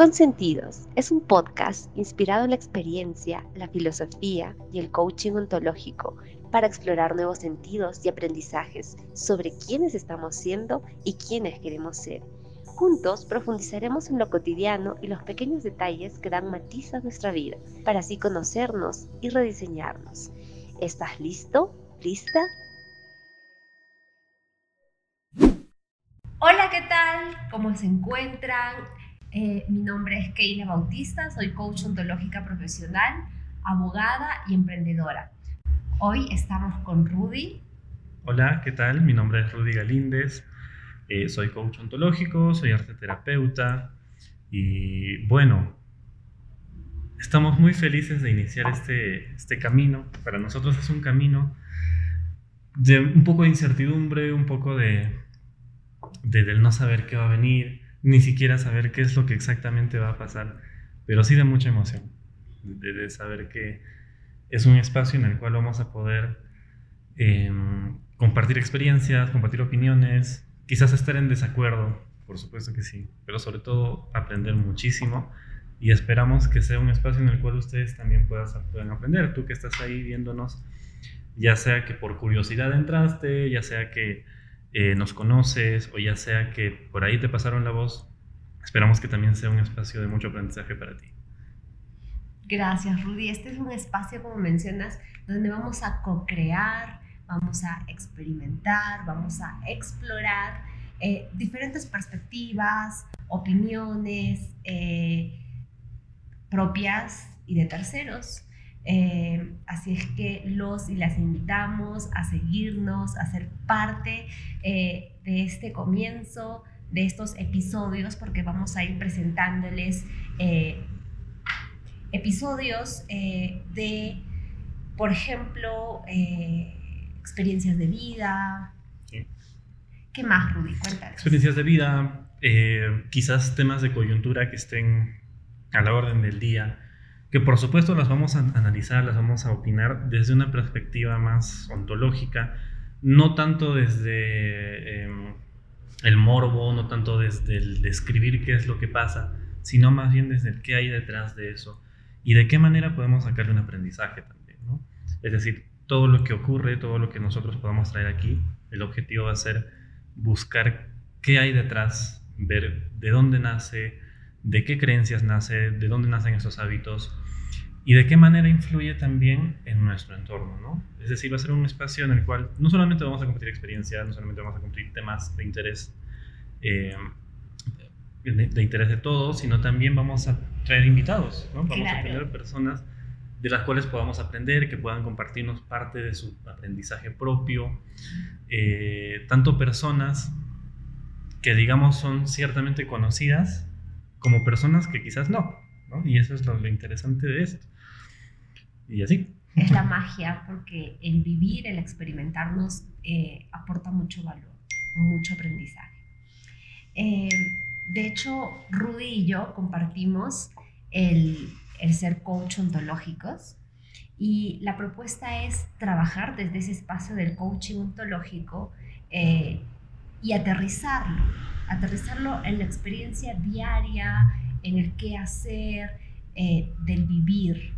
Consentidos es un podcast inspirado en la experiencia, la filosofía y el coaching ontológico para explorar nuevos sentidos y aprendizajes sobre quiénes estamos siendo y quiénes queremos ser. Juntos profundizaremos en lo cotidiano y los pequeños detalles que dan matiz a nuestra vida, para así conocernos y rediseñarnos. ¿Estás listo? ¿Lista? Hola, ¿qué tal? ¿Cómo se encuentran? Eh, mi nombre es Keila Bautista, soy coach ontológica profesional, abogada y emprendedora. Hoy estamos con Rudy. Hola, ¿qué tal? Mi nombre es Rudy Galíndez, eh, soy coach ontológico, soy arte terapeuta y bueno, estamos muy felices de iniciar este, este camino. Para nosotros es un camino de un poco de incertidumbre, un poco de, no saber qué va a venir, ni siquiera saber qué es lo que exactamente va a pasar, pero sí de mucha emoción, de, saber que es un espacio en el cual vamos a poder em, compartir experiencias, compartir opiniones, quizás estar en desacuerdo, por supuesto que sí, pero sobre todo aprender muchísimo y esperamos que sea un espacio en el cual ustedes también puedan aprender, tú que estás ahí viéndonos, ya sea que por curiosidad entraste, ya sea que eh, nos conoces o ya sea que por ahí te pasaron la voz, esperamos que también sea un espacio de mucho aprendizaje para ti. Gracias, Rudy. Este es un espacio, como mencionas, donde vamos a co-crear, vamos a experimentar, vamos a explorar eh, diferentes perspectivas, opiniones eh, propias y de terceros. Eh, así es que los y las invitamos a seguirnos, a ser parte eh, de este comienzo, de estos episodios, porque vamos a ir presentándoles eh, episodios de, por ejemplo, experiencias de vida. ¿Qué más, Rudy? Cuéntanos. Experiencias de vida, quizás temas de coyuntura que estén a la orden del día que por supuesto las vamos a analizar, las vamos a opinar desde una perspectiva más ontológica, no tanto desde em, el morbo, no tanto desde el describir qué es lo que pasa, sino más bien desde el qué hay detrás de eso y de qué manera podemos sacarle un aprendizaje también. ¿no? Es decir, todo lo que ocurre, todo lo que nosotros podamos traer aquí, el objetivo va a ser buscar qué hay detrás, ver de dónde nace, de qué creencias nace, de dónde nacen esos hábitos y de qué manera influye también en nuestro entorno, ¿no? Es decir, va a ser un espacio en el cual no solamente vamos a compartir experiencias, no solamente vamos a compartir temas de interés, eh, de, interés de todos, sino también vamos a traer invitados, ¿no? Vamos a tener personas de las cuales podamos aprender, que puedan compartirnos parte de su aprendizaje propio, eh, tanto personas que digamos son ciertamente conocidas, como personas que quizás no, ¿no? Y eso es lo, interesante de esto. Y así. Es la magia, porque el vivir, el experimentarnos, eh, aporta mucho valor, mucho aprendizaje. Eh, de hecho, Rudy y yo compartimos el, el ser coach ontológicos y la propuesta es trabajar desde ese espacio del coaching ontológico eh, y aterrizarlo, aterrizarlo en la experiencia diaria, en el qué hacer, eh, del vivir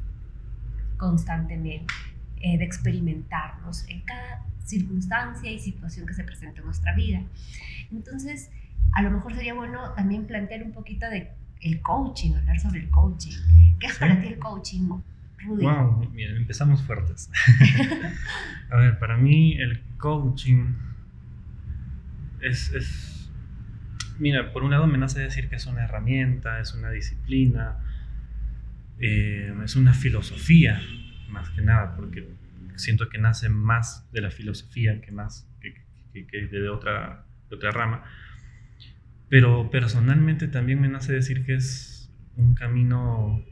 constantemente, eh, de experimentarnos en cada circunstancia y situación que se presenta en nuestra vida. Entonces, a lo mejor sería bueno también plantear un poquito de el coaching, hablar sobre el coaching. ¿Qué es para ti el coaching, Rudy? Wow, empezamos fuertes. a ver, para mí el coaching es, mira, por un lado me nace decir que es una herramienta, es una disciplina, eh, es una filosofía, más que nada, porque siento que nace más de la filosofía que más que, de, otra, otra rama. Pero personalmente también me nace decir que es un camino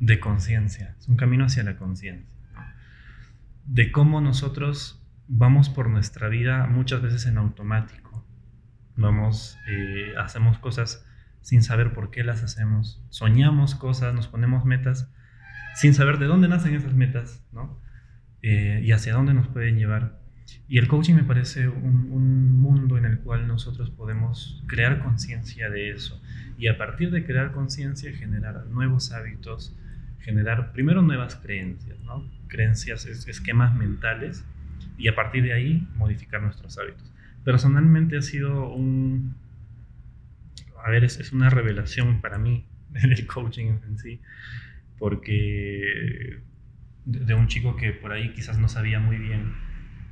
de conciencia, es un camino hacia la conciencia, de cómo nosotros vamos por nuestra vida muchas veces en automático vamos, eh, hacemos cosas sin saber por qué las hacemos, soñamos cosas, nos ponemos metas sin saber de dónde nacen esas metas, ¿no? Eh, y hacia dónde nos pueden llevar. Y el coaching me parece un, un mundo en el cual nosotros podemos crear conciencia de eso y a partir de crear conciencia generar nuevos hábitos, generar primero nuevas creencias, ¿no? creencias, esquemas mentales y a partir de ahí modificar nuestros hábitos. Personalmente ha sido un, a ver, es, es una revelación para mí el coaching en sí, porque de, un chico que por ahí quizás no sabía muy bien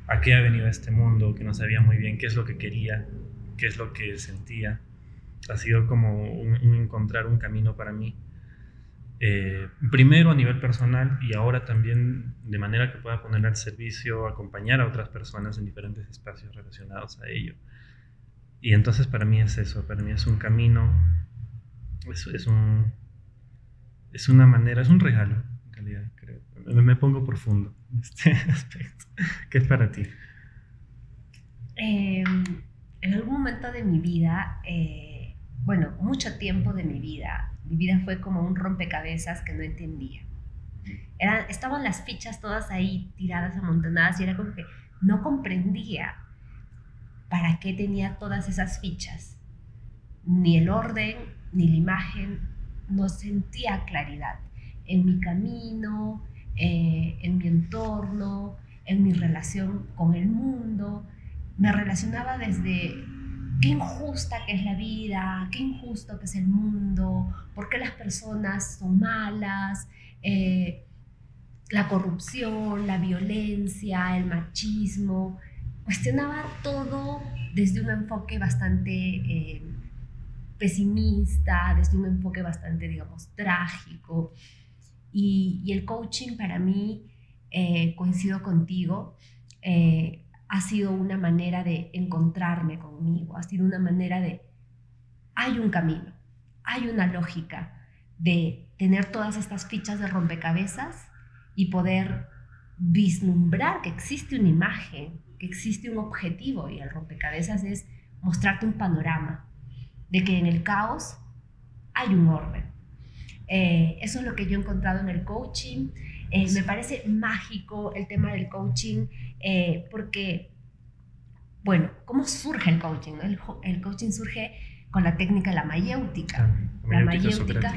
a qué ha venido a este mundo, que no sabía muy bien qué es lo que quería, qué es lo que sentía. Ha sido como encontrar un camino para mí. Eh, primero a nivel personal y ahora también de manera que pueda poner al servicio, acompañar a otras personas en diferentes espacios relacionados a ello. Y entonces para mí es eso, para mí es un camino, es, es, un, es una manera, es un regalo, en realidad, creo. Me, pongo profundo en este aspecto. ¿Qué es para ti? Em, en algún momento de mi vida, eh, bueno, mucho tiempo de mi vida, mi vida fue como un rompecabezas que no entendía. estaban las fichas todas ahí tiradas, amontonadas, y era como que no comprendía para qué tenía todas esas fichas. Ni el orden, ni la imagen, no sentía claridad en mi camino, eh, en mi entorno, en mi relación con el mundo. Me relacionaba desde qué injusta que es la vida, qué injusto que es el mundo, por qué las personas son malas, eh, la corrupción, la violencia, el machismo. Cuestionaba todo desde un enfoque bastante eh, pesimista, desde un enfoque bastante, digamos, trágico. Y, el coaching para mí, eh, coincido contigo, eh, ha sido una manera de encontrarme conmigo, ha sido una manera de, hay un camino, hay una lógica de tener todas estas fichas de rompecabezas y poder vislumbrar que existe una imagen, que existe un objetivo y el rompecabezas es mostrarte un panorama de que en el caos hay un orden. Eh, eso es lo que yo he encontrado en el coaching. Eh, me parece mágico el tema del coaching eh, porque, bueno, ¿cómo surge el coaching? El, coaching surge con la técnica de la mayéutica. la mayéutica,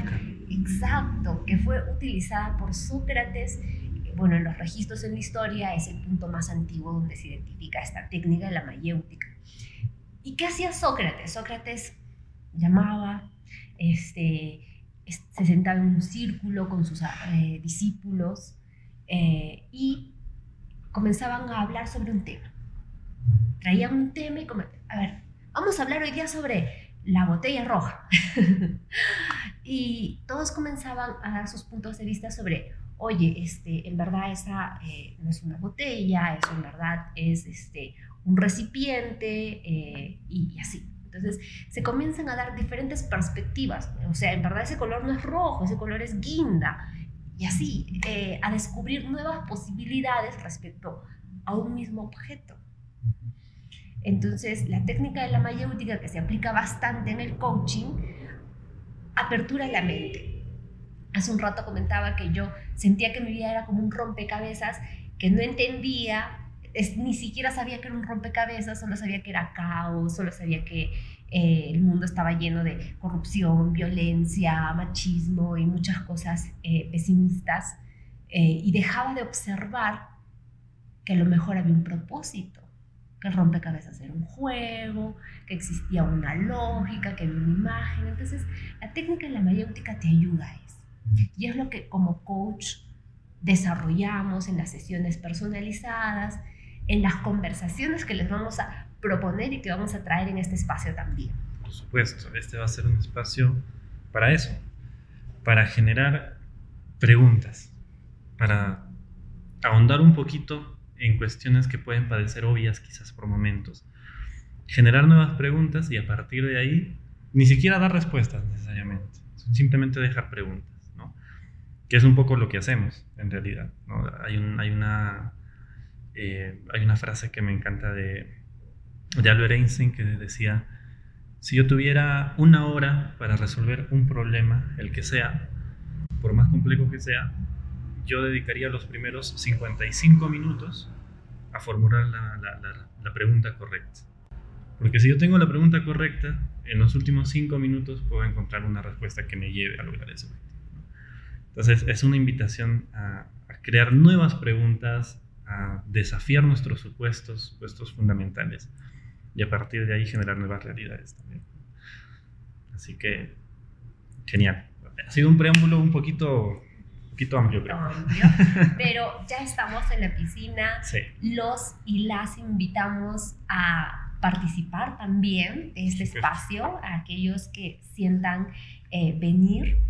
exacto, que fue utilizada por Sócrates bueno, en los registros en la historia es el punto más antiguo donde se identifica esta técnica de la mayéutica. ¿Y qué hacía Sócrates? Sócrates llamaba, este, se sentaba en un círculo con sus eh, discípulos eh, y comenzaban a hablar sobre un tema. Traían un tema y a ver, vamos a hablar hoy día sobre la botella roja. y todos comenzaban a dar sus puntos de vista sobre oye, este, en verdad esa eh, no es una botella, eso en verdad es este, un recipiente eh, y, así. Entonces se comienzan a dar diferentes perspectivas, o sea, en verdad ese color no es rojo, ese color es guinda, y así, eh, a descubrir nuevas posibilidades respecto a un mismo objeto. Entonces, la técnica de la mayéutica que se aplica bastante en el coaching, apertura la mente Hace un rato comentaba que yo sentía que mi vida era como un rompecabezas, que no entendía, ni siquiera sabía que era un rompecabezas, solo sabía que era caos, solo sabía que eh, el mundo estaba lleno de corrupción, violencia, machismo y muchas cosas eh, pesimistas. Eh, y dejaba de observar que a lo mejor había un propósito, que el rompecabezas era un juego, que existía una lógica, que había una imagen. Entonces, la técnica de la mayéutica te ayuda a eso. Y es lo que como coach desarrollamos en las sesiones personalizadas, en las conversaciones que les vamos a proponer y que vamos a traer en este espacio también. Por supuesto, este va a ser un espacio para eso, para generar preguntas, para ahondar un poquito en cuestiones que pueden parecer obvias quizás por momentos, generar nuevas preguntas y a partir de ahí ni siquiera dar respuestas necesariamente, simplemente dejar preguntas que es un poco lo que hacemos en realidad. Hay, hay, una, eh, hay una frase que me encanta de, Albert Einstein que decía, si yo tuviera una hora para resolver un problema, el que sea, por más complejo que sea, yo dedicaría los primeros 55 minutos a formular la, pregunta correcta. Porque si yo tengo la pregunta correcta, en los últimos cinco minutos puedo encontrar una respuesta que me lleve a lograr ese objetivo. Entonces, es una invitación a, a crear nuevas preguntas, a desafiar nuestros supuestos, supuestos fundamentales, y a partir de ahí generar nuevas realidades también. Así que, genial. Ha sido un preámbulo un poquito poquito amplio, pero ya estamos en la piscina. Los y las invitamos a participar también de este espacio, a aquellos que sientan eh, venir.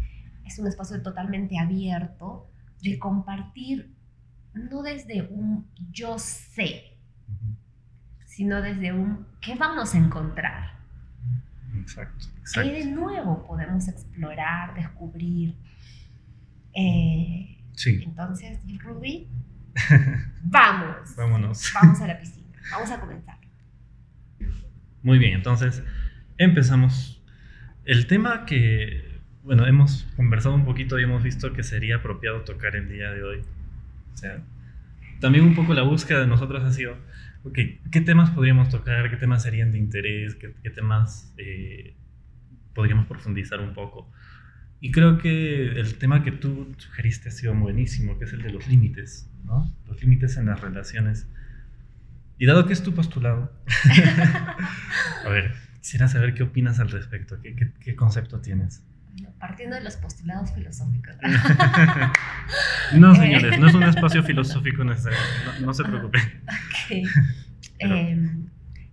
Es un espacio totalmente abierto de compartir, no desde un yo sé, sino desde un qué vamos a encontrar. Exacto, exacto. ¿Qué de nuevo podemos explorar, descubrir? Eh, sí. Entonces, Ruby, vamos. Vámonos. Vamos a la piscina. Vamos a comenzar. Muy bien, entonces empezamos. El tema que, bueno, hemos conversado un poquito y hemos visto que sería apropiado tocar el día de hoy. O sea, también un poco la búsqueda de nosotros ha sido, okay, ¿qué temas podríamos tocar? ¿Qué temas serían de interés? ¿Qué, qué temas eh, podríamos profundizar un poco? Y creo que el tema que tú sugeriste ha sido buenísimo, que es el de los límites, ¿no? Los límites en las relaciones. Y dado que es tu postulado, a ver, quisiera saber qué opinas al respecto, qué, qué, concepto tienes. Partiendo de los postulados filosóficos. no, señores, no es un espacio filosófico necesario, no, se preocupen. Okay. Em,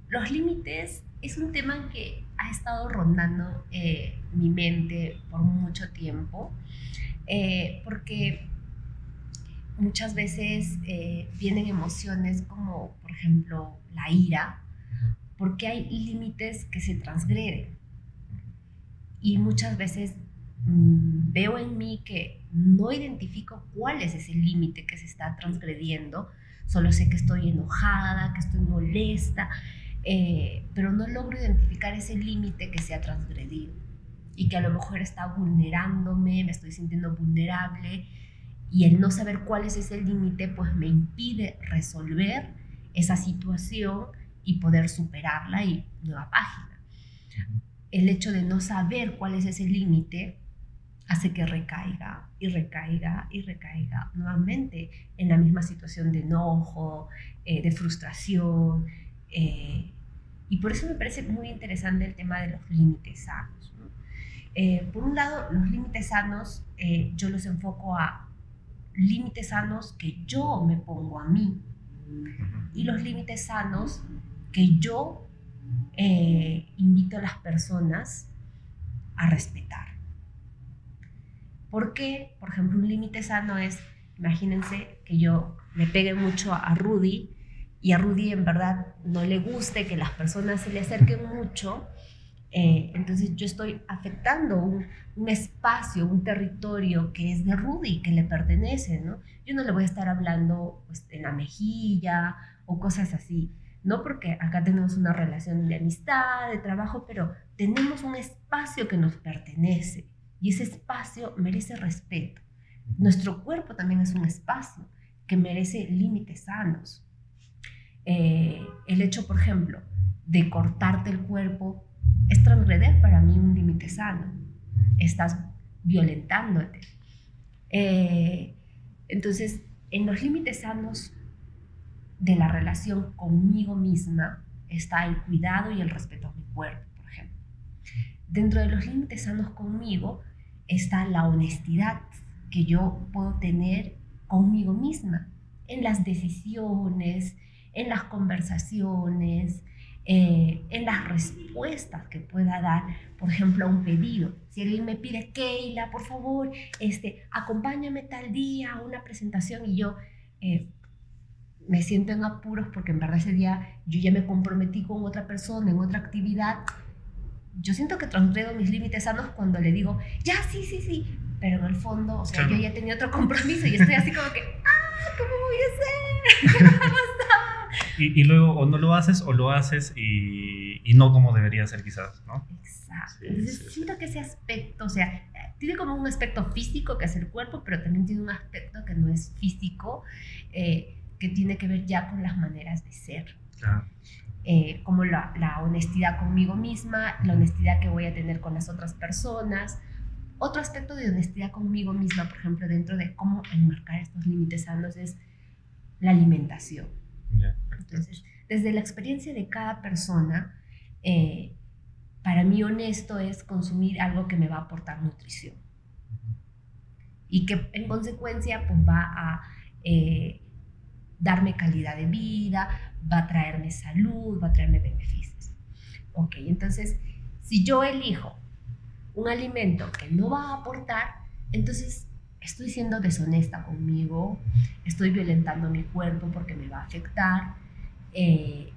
los límites es un tema que ha estado rondando eh, mi mente por mucho tiempo, eh, porque muchas veces eh, vienen emociones como, por ejemplo, la ira, porque hay límites que se transgreden. Y muchas veces mm, veo en mí que no identifico cuál es ese límite que se está transgrediendo, solo sé que estoy enojada, que estoy molesta, eh, pero no logro identificar ese límite que se ha transgredido y que a lo mejor está vulnerándome, me estoy sintiendo vulnerable y el no saber cuál es ese límite pues me impide resolver esa situación y poder superarla y nueva página. El hecho de no saber cuál es ese límite hace que recaiga y recaiga y recaiga nuevamente en la misma situación de enojo, eh, de frustración, eh, y por eso me parece muy interesante el tema de los límites sanos. Eh, por un lado, los límites sanos yo los enfoco a límites sanos que yo me pongo a mí y los límites sanos que yo eh, invito a las personas a respetar. ¿Por qué? Por ejemplo, un límite sano es, imagínense que yo me pegue mucho a Rudy y a Rudy en verdad no le guste que las personas se le acerquen mucho, eh, entonces yo estoy afectando un, un, espacio, un territorio que es de Rudy, que le pertenece, ¿no? Yo no le voy a estar hablando pues, en la mejilla o cosas así, ¿no? Porque acá tenemos una relación de amistad, de trabajo, pero tenemos un espacio que nos pertenece y ese espacio merece respeto. Nuestro cuerpo también es un espacio que merece límites sanos. Eh, el hecho, por ejemplo, de cortarte el cuerpo es transgreder para mí un límite sano. Estás violentándote. Eh, entonces, en los límites sanos de la relación conmigo misma está el cuidado y el respeto a mi cuerpo, por ejemplo. Dentro de los límites sanos conmigo está la honestidad que yo puedo tener conmigo misma en las decisiones, en las conversaciones, eh, en las respuestas que pueda dar, por ejemplo, a un pedido. Si alguien me pide, Keila, por favor, este, acompáñame tal día a una presentación y yo eh, me siento en apuros porque en verdad ese día yo ya me comprometí con otra persona en otra actividad, yo siento que transgredo mis límites sanos cuando le digo, ya, sí, sí, sí, pero en el fondo, o sea, yo ya tenía otro compromiso y estoy así como que, ah, ¿cómo voy a hacer? ¿Qué y, luego o no lo haces o lo haces y, y no como debería ser quizás, ¿no? Exacto. Entonces siento que ese aspecto, o sea, tiene como un aspecto físico que es el cuerpo, pero también tiene un aspecto que no es físico, eh, que tiene que ver ya con las maneras de ser. Eh, como la, la, honestidad conmigo misma, la honestidad que voy a tener con las otras personas. Otro aspecto de honestidad conmigo misma, por ejemplo, dentro de cómo enmarcar estos límites sanos es la alimentación. Entonces, desde la experiencia de cada persona, eh, para mí honesto es consumir algo que me va a aportar nutrición y que en consecuencia pues va a eh, darme calidad de vida, va a traerme salud, va a traerme beneficios. Ok, entonces si yo elijo un alimento que no va a aportar, entonces estoy siendo deshonesta conmigo, estoy violentando mi cuerpo porque me va a afectar. Eh,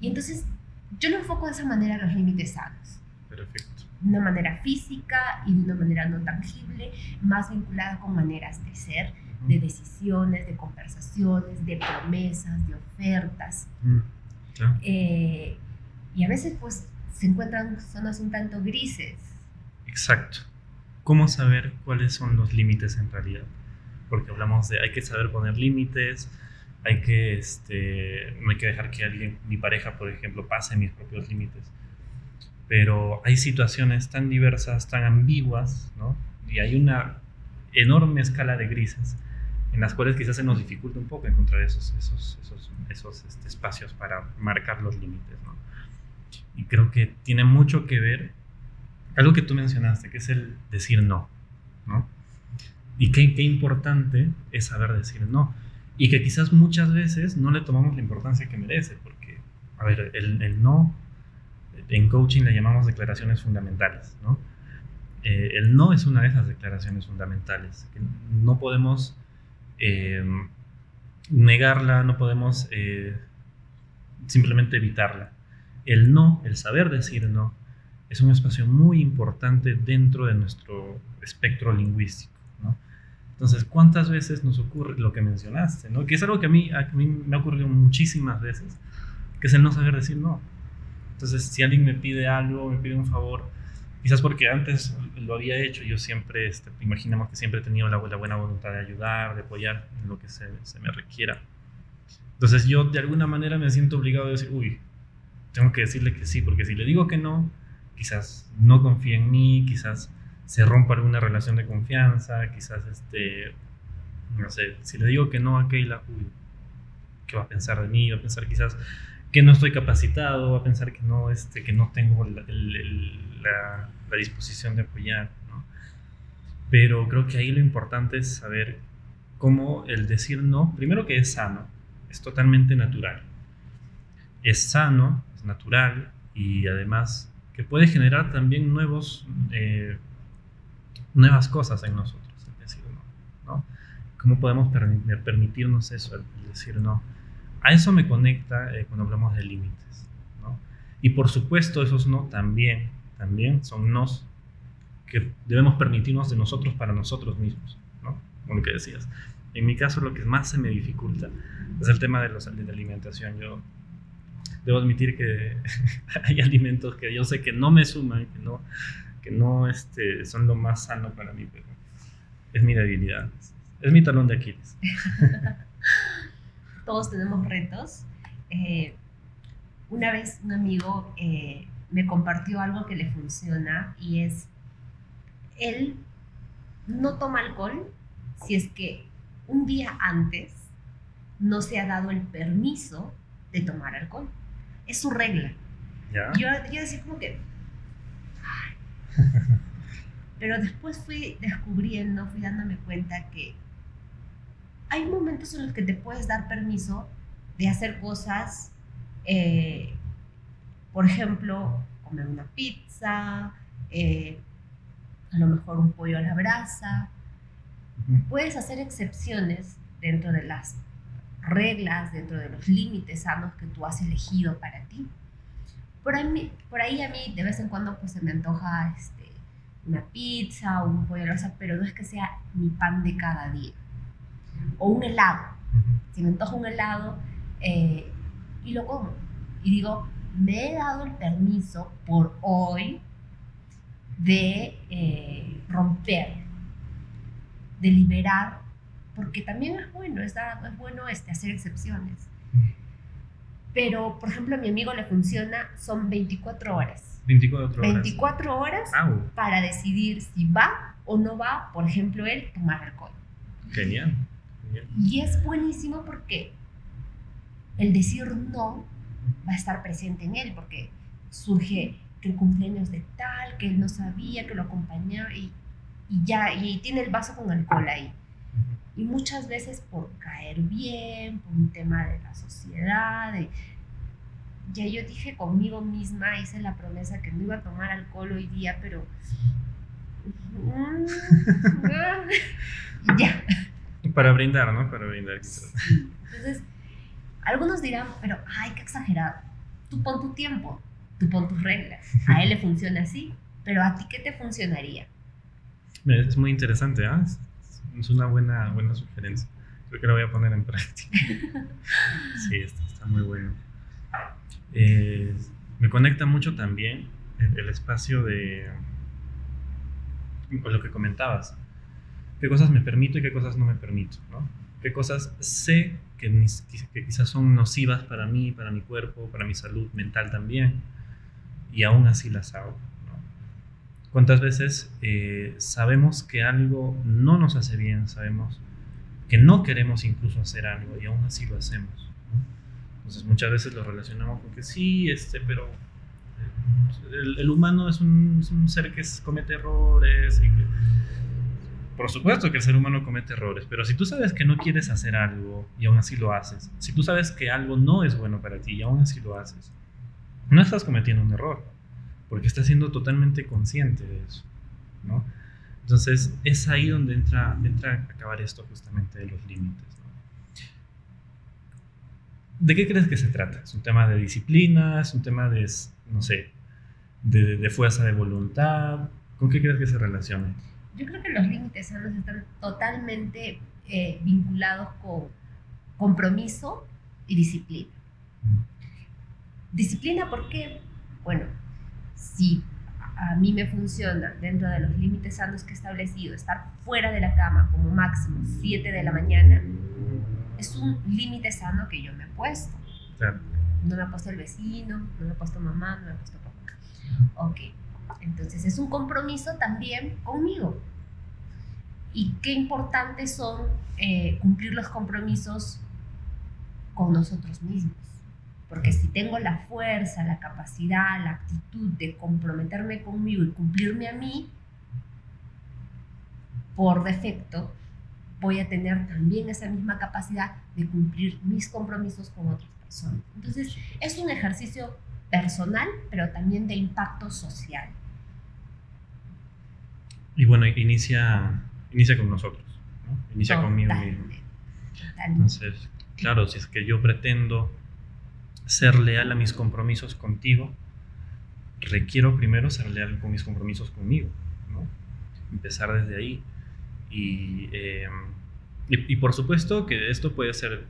y entonces yo lo enfoco de esa manera los límites sanos. Perfecto. De una manera física y de una manera no tangible, más vinculada con maneras de ser, de decisiones, de conversaciones, de promesas, de ofertas. Mm, eh, y a veces pues se encuentran zonas un tanto grises. Exacto. ¿Cómo saber cuáles son los límites en realidad? Porque hablamos de hay que saber poner límites, hay que, este, no hay que dejar que alguien, mi pareja, por ejemplo, pase mis propios límites. Pero hay situaciones tan diversas, tan ambiguas, ¿no? Y hay una enorme escala de grises en las cuales quizás se nos dificulta un poco encontrar esos, esos, esos, esos este, espacios para marcar los límites. ¿no? Y creo que tiene mucho que ver, algo que tú mencionaste, que es el decir no. ¿no? Y qué, qué importante es saber decir no. Y que quizás muchas veces no le tomamos la importancia que merece, porque, a ver, el, el no, en coaching le llamamos declaraciones fundamentales, ¿no? Eh, el no es una de esas declaraciones fundamentales. Que no podemos eh, negarla, no podemos eh, simplemente evitarla. El no, el saber decir no, es un espacio muy importante dentro de nuestro espectro lingüístico. Entonces, ¿cuántas veces nos ocurre lo que mencionaste? ¿no? Que es algo que a mí, a mí me ha ocurrido muchísimas veces, que es el no saber decir no. Entonces, si alguien me pide algo, me pide un favor, quizás porque antes lo había hecho, yo siempre, este, imaginamos que siempre he tenido la, buena voluntad de ayudar, de apoyar en lo que se, se, me requiera. Entonces yo de alguna manera me siento obligado a decir, uy, tengo que decirle que sí, porque si le digo que no, quizás no confíe en mí, quizás se rompa alguna relación de confianza, quizás, este, no sé, si le digo que no a Keila, uy, ¿qué va a pensar de mí? Va a pensar quizás que no estoy capacitado, a pensar que no, este, que no tengo la, la, disposición de apoyar, ¿no? Pero creo que ahí lo importante es saber cómo el decir no, primero que es sano, es totalmente natural. Es sano, es natural y además que puede generar también nuevos... Eh, nuevas cosas en nosotros, es decir no. ¿no? ¿Cómo podemos permitirnos eso, el decir no? A eso me conecta eh, cuando hablamos de límites. ¿no? Y por supuesto, esos no también, también son nos que debemos permitirnos de nosotros para nosotros mismos, ¿no? Como lo que decías. En mi caso, lo que más se me dificulta es el tema de, los, de la alimentación. Yo debo admitir que hay alimentos que yo sé que no me suman, que no, que no este, son lo más sano para mí, pero es mi debilidad, es mi talón de Aquiles. Todos tenemos retos. Eh, una vez un amigo eh, me compartió algo que le funciona y es, él no toma alcohol si es que un día antes no se ha dado el permiso de tomar alcohol. Es su regla. Yo, yo decía como que, pero después fui descubriendo, fui dándome cuenta que hay momentos en los que te puedes dar permiso de hacer cosas, eh, por ejemplo, comer una pizza, eh, a lo mejor un pollo a la brasa. Puedes hacer excepciones dentro de las reglas, dentro de los límites sanos que tú has elegido para ti. Por ahí, por ahí a mí de vez en cuando pues se me antoja este, una pizza o un pollo rosa, pero no es que sea mi pan de cada día. O un helado. Si me antoja un helado eh, y lo como. Y digo, me he dado el permiso por hoy de eh, romper, de liberar porque también es bueno, es, es bueno este, hacer excepciones. Pero, por ejemplo, a mi amigo le funciona, son 24 horas. 24 horas. 24 horas Au, para decidir si va o no va, por ejemplo, él tomar alcohol. genial. Y es buenísimo porque el decir no va a estar presente en él, porque surge que el cumpleaños de tal, que él no sabía, que lo acompañaba y, ya, y tiene el vaso con alcohol ahí. Y muchas veces por caer bien, por un tema de la sociedad, ya yo dije conmigo misma, hice la promesa que no iba a tomar alcohol hoy día, pero... ya. Para brindar, ¿no? Para brindar. quizás. Sí. Entonces, algunos dirán, pero, ay, qué exagerado. Tú pon tu tiempo, tú pon tus reglas. A él le funciona así, pero a ti, ¿qué te funcionaría? Mira, Es muy interesante, ¿ah? Es- Es una buena, buena sugerencia. Creo que lo voy a poner en práctica. Sí, está, está muy bueno. Eh, me conecta mucho también el, el espacio de con lo que comentabas. ¿Qué cosas me permito y qué cosas no me permito? ¿no? ¿Qué cosas sé que, ni- que quizás son nocivas para mí, para mi cuerpo, para mi salud mental también? Y aún así las hago. ¿no? ¿Cuántas veces eh, sabemos que algo no nos hace bien, sabemos que no queremos incluso hacer algo y aún así lo hacemos? Entonces muchas veces lo relacionamos con que sí, este, pero eh, el, el humano es un, es un ser que comete errores y que... Por supuesto que el ser humano comete errores, pero si tú sabes que no quieres hacer algo y aún así lo haces, si tú sabes que algo no es bueno para ti y aún así lo haces, no estás cometiendo un error, porque estás siendo totalmente consciente de eso, ¿no? Entonces es ahí donde entra, entra a acabar esto justamente de los límites. ¿De qué crees que se trata? ¿Es un tema de disciplina? ¿Es un tema de, no sé, de, de fuerza de voluntad? ¿Con qué crees que se relaciona? Yo creo que los límites sanos están totalmente eh, vinculados con compromiso y disciplina. Disciplina, ¿por qué? Bueno, si a mí me funciona dentro de los límites sanos que he establecido estar fuera de la cama como máximo 7 de la mañana, es un límite sano que yo me he puesto. Claro. No me ha puesto el vecino, no me ha puesto mamá, no me ha puesto papá. Ok, entonces es un compromiso también conmigo. Y qué importantes son eh, cumplir los compromisos con nosotros mismos. Porque si tengo la fuerza, la capacidad, la actitud de comprometerme conmigo y cumplirme a mí, por defecto, voy a tener también esa misma capacidad de cumplir mis compromisos con otras personas. Entonces, es un ejercicio personal, pero también de impacto social. Y bueno, inicia, inicia con nosotros, ¿no? Inicia conmigo mismo. Totalmente. Entonces, claro, si es que yo pretendo ser leal a mis compromisos contigo, requiero primero ser leal con mis compromisos conmigo, ¿no? Empezar desde ahí. Y, eh, y, y por supuesto que esto puede ser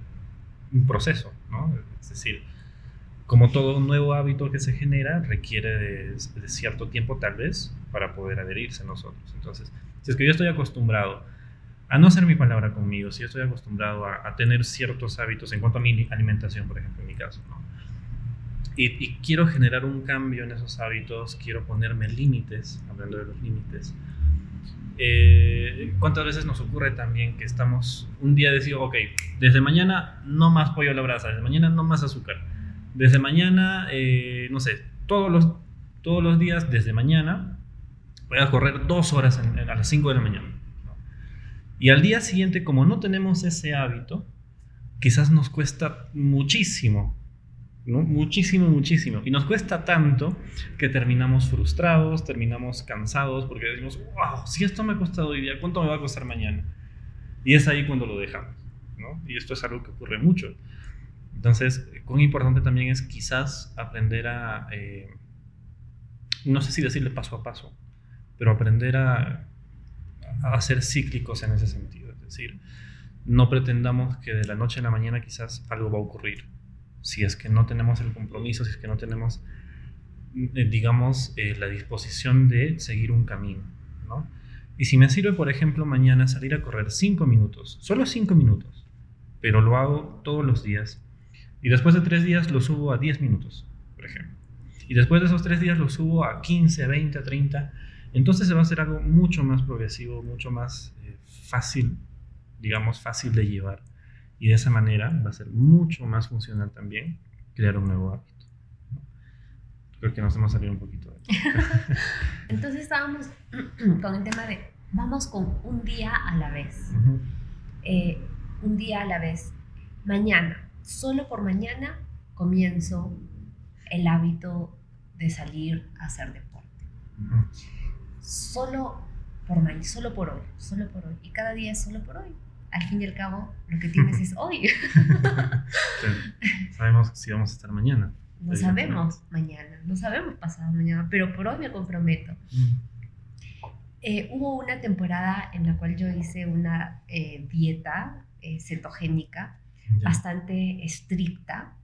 un proceso, ¿no? Es decir, como todo nuevo hábito que se genera, requiere de, cierto tiempo tal vez para poder adherirse a nosotros. Entonces, si es que yo estoy acostumbrado a no hacer mi palabra conmigo, si yo estoy acostumbrado a, tener ciertos hábitos en cuanto a mi alimentación, por ejemplo, en mi caso, y, quiero generar un cambio en esos hábitos, quiero ponerme límites, hablando de los límites. Eh, ¿Cuántas veces nos ocurre también que estamos un día decido, ok, desde mañana no más pollo a la brasa, desde mañana no más azúcar, desde mañana, eh, no sé, todos los, todos los días, desde mañana, voy a correr dos horas a las 5 de la mañana. Y al día siguiente, como no tenemos ese hábito, quizás nos cuesta muchísimo, ¿no? muchísimo, muchísimo. Y nos cuesta tanto que terminamos frustrados, terminamos cansados, porque decimos, wow, si esto me ha costado hoy día, ¿cuánto me va a costar mañana? Y es ahí cuando lo dejamos. ¿no? Y esto es algo que ocurre mucho. Entonces, cuán importante también es quizás aprender a, eh, no sé si decirle paso a paso, pero aprender a a ser cíclicos en ese sentido. Es decir, no pretendamos que de la noche a la mañana quizás algo va a ocurrir. Si es que no tenemos el compromiso, si es que no tenemos, digamos, eh, la disposición de seguir un camino. ¿no? Y si me sirve, por ejemplo, mañana salir a correr 5 minutos, solo 5 minutos, pero lo hago todos los días, y después de 3 días lo subo a 10 minutos, por ejemplo. Y después de esos 3 días lo subo a 15, 20, 30, entonces se va a hacer algo mucho más progresivo, mucho más eh, fácil, digamos, fácil de llevar. Y de esa manera va a ser mucho más funcional también crear un nuevo hábito. Creo que nos hemos salido un poquito de Entonces estábamos con el tema de vamos con un día a la vez. Eh, un día a la vez. Mañana, solo por mañana, comienzo el hábito de salir a hacer deporte. Solo por mañana, solo por hoy, solo por hoy. Y cada día es solo por hoy al fin y al cabo lo que tienes es hoy. Sabemos si vamos a estar mañana. No sabemos mañana, no sabemos pasado mañana, pero por hoy me comprometo. Eh, hubo una temporada en la cual yo hice una eh, dieta eh, cetogénica bastante estricta.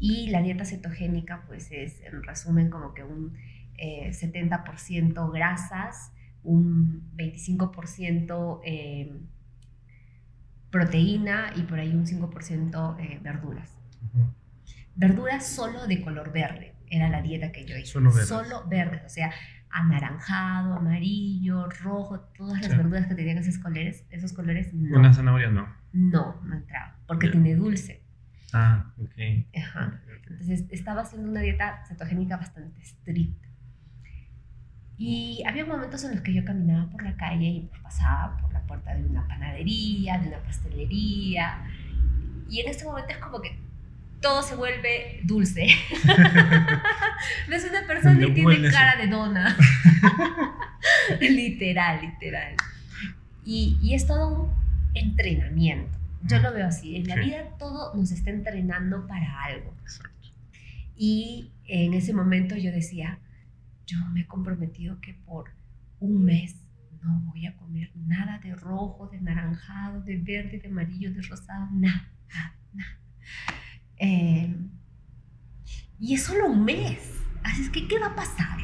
y la dieta cetogénica, pues es en resumen como que un 70% grasas, un 25% eh, proteína y por ahí un 5% eh, verduras. Verduras solo de color verde, era la dieta que yo hice. Solo verdes. Solo verdes, o sea, anaranjado, amarillo, rojo, todas las verduras que tenían esos colores, esos colores no. Una zanahoria no. No, no entraba, porque tiene dulce. Ah, ok. Entonces estaba haciendo una dieta cetogénica bastante estricta. Y había momentos en los que yo caminaba por la calle y pues, pasaba por la puerta de una panadería, de una pastelería. Y en ese momento es como que todo se vuelve dulce. Ves una persona y tiene cara de dona. literal, literal. Y, y, es todo un entrenamiento. Yo lo veo así. En la vida todo nos está entrenando para algo. Y en ese momento yo decía, yo me he comprometido que por un mes no voy a comer nada de rojo, de naranjado, de verde, de amarillo, de rosado, nada, nada, em, y es solo un mes. Así es que, ¿qué va a pasar?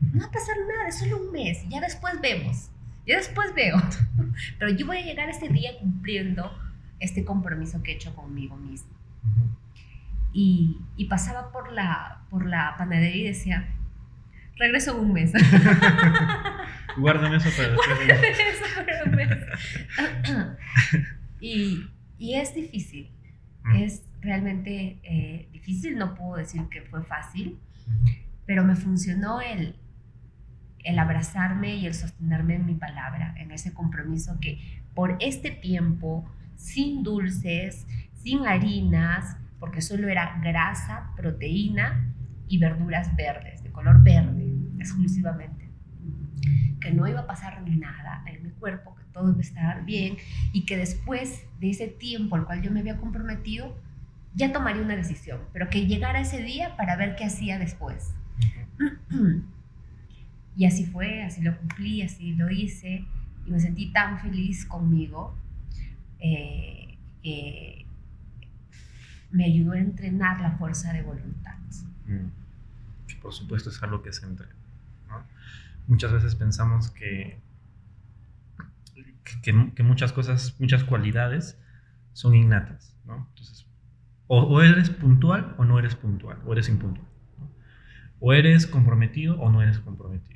No va a pasar nada, es solo un mes. Ya después vemos. Ya después veo. Pero yo voy a llegar a ese día cumpliendo este compromiso que he hecho conmigo mismo. Y, y pasaba por la, por la panadería y decía, Regreso un mes. Guárdame eso para después. un mes. y, y, es difícil. Mm. Es realmente eh, difícil. No puedo decir que fue fácil, pero me funcionó el, el abrazarme y el sostenerme en mi palabra, en ese compromiso que por este tiempo, sin dulces, sin harinas, porque solo era grasa, proteína y verduras verdes, de color verde exclusivamente. Que no iba a pasar nada en mi cuerpo, que todo iba a estar bien y que después de ese tiempo al cual yo me había comprometido, ya tomaría una decisión, pero que llegara ese día para ver qué hacía después. y así fue, así lo cumplí, así lo hice y me sentí tan feliz conmigo. Eh, me ayudó a entrenar la fuerza de voluntad. Mm. Por supuesto es algo que se entrena. Muchas veces pensamos que, que, muchas cosas, muchas cualidades son innatas, Entonces, o, eres puntual o no eres puntual, o eres impuntual. O eres comprometido o no eres comprometido.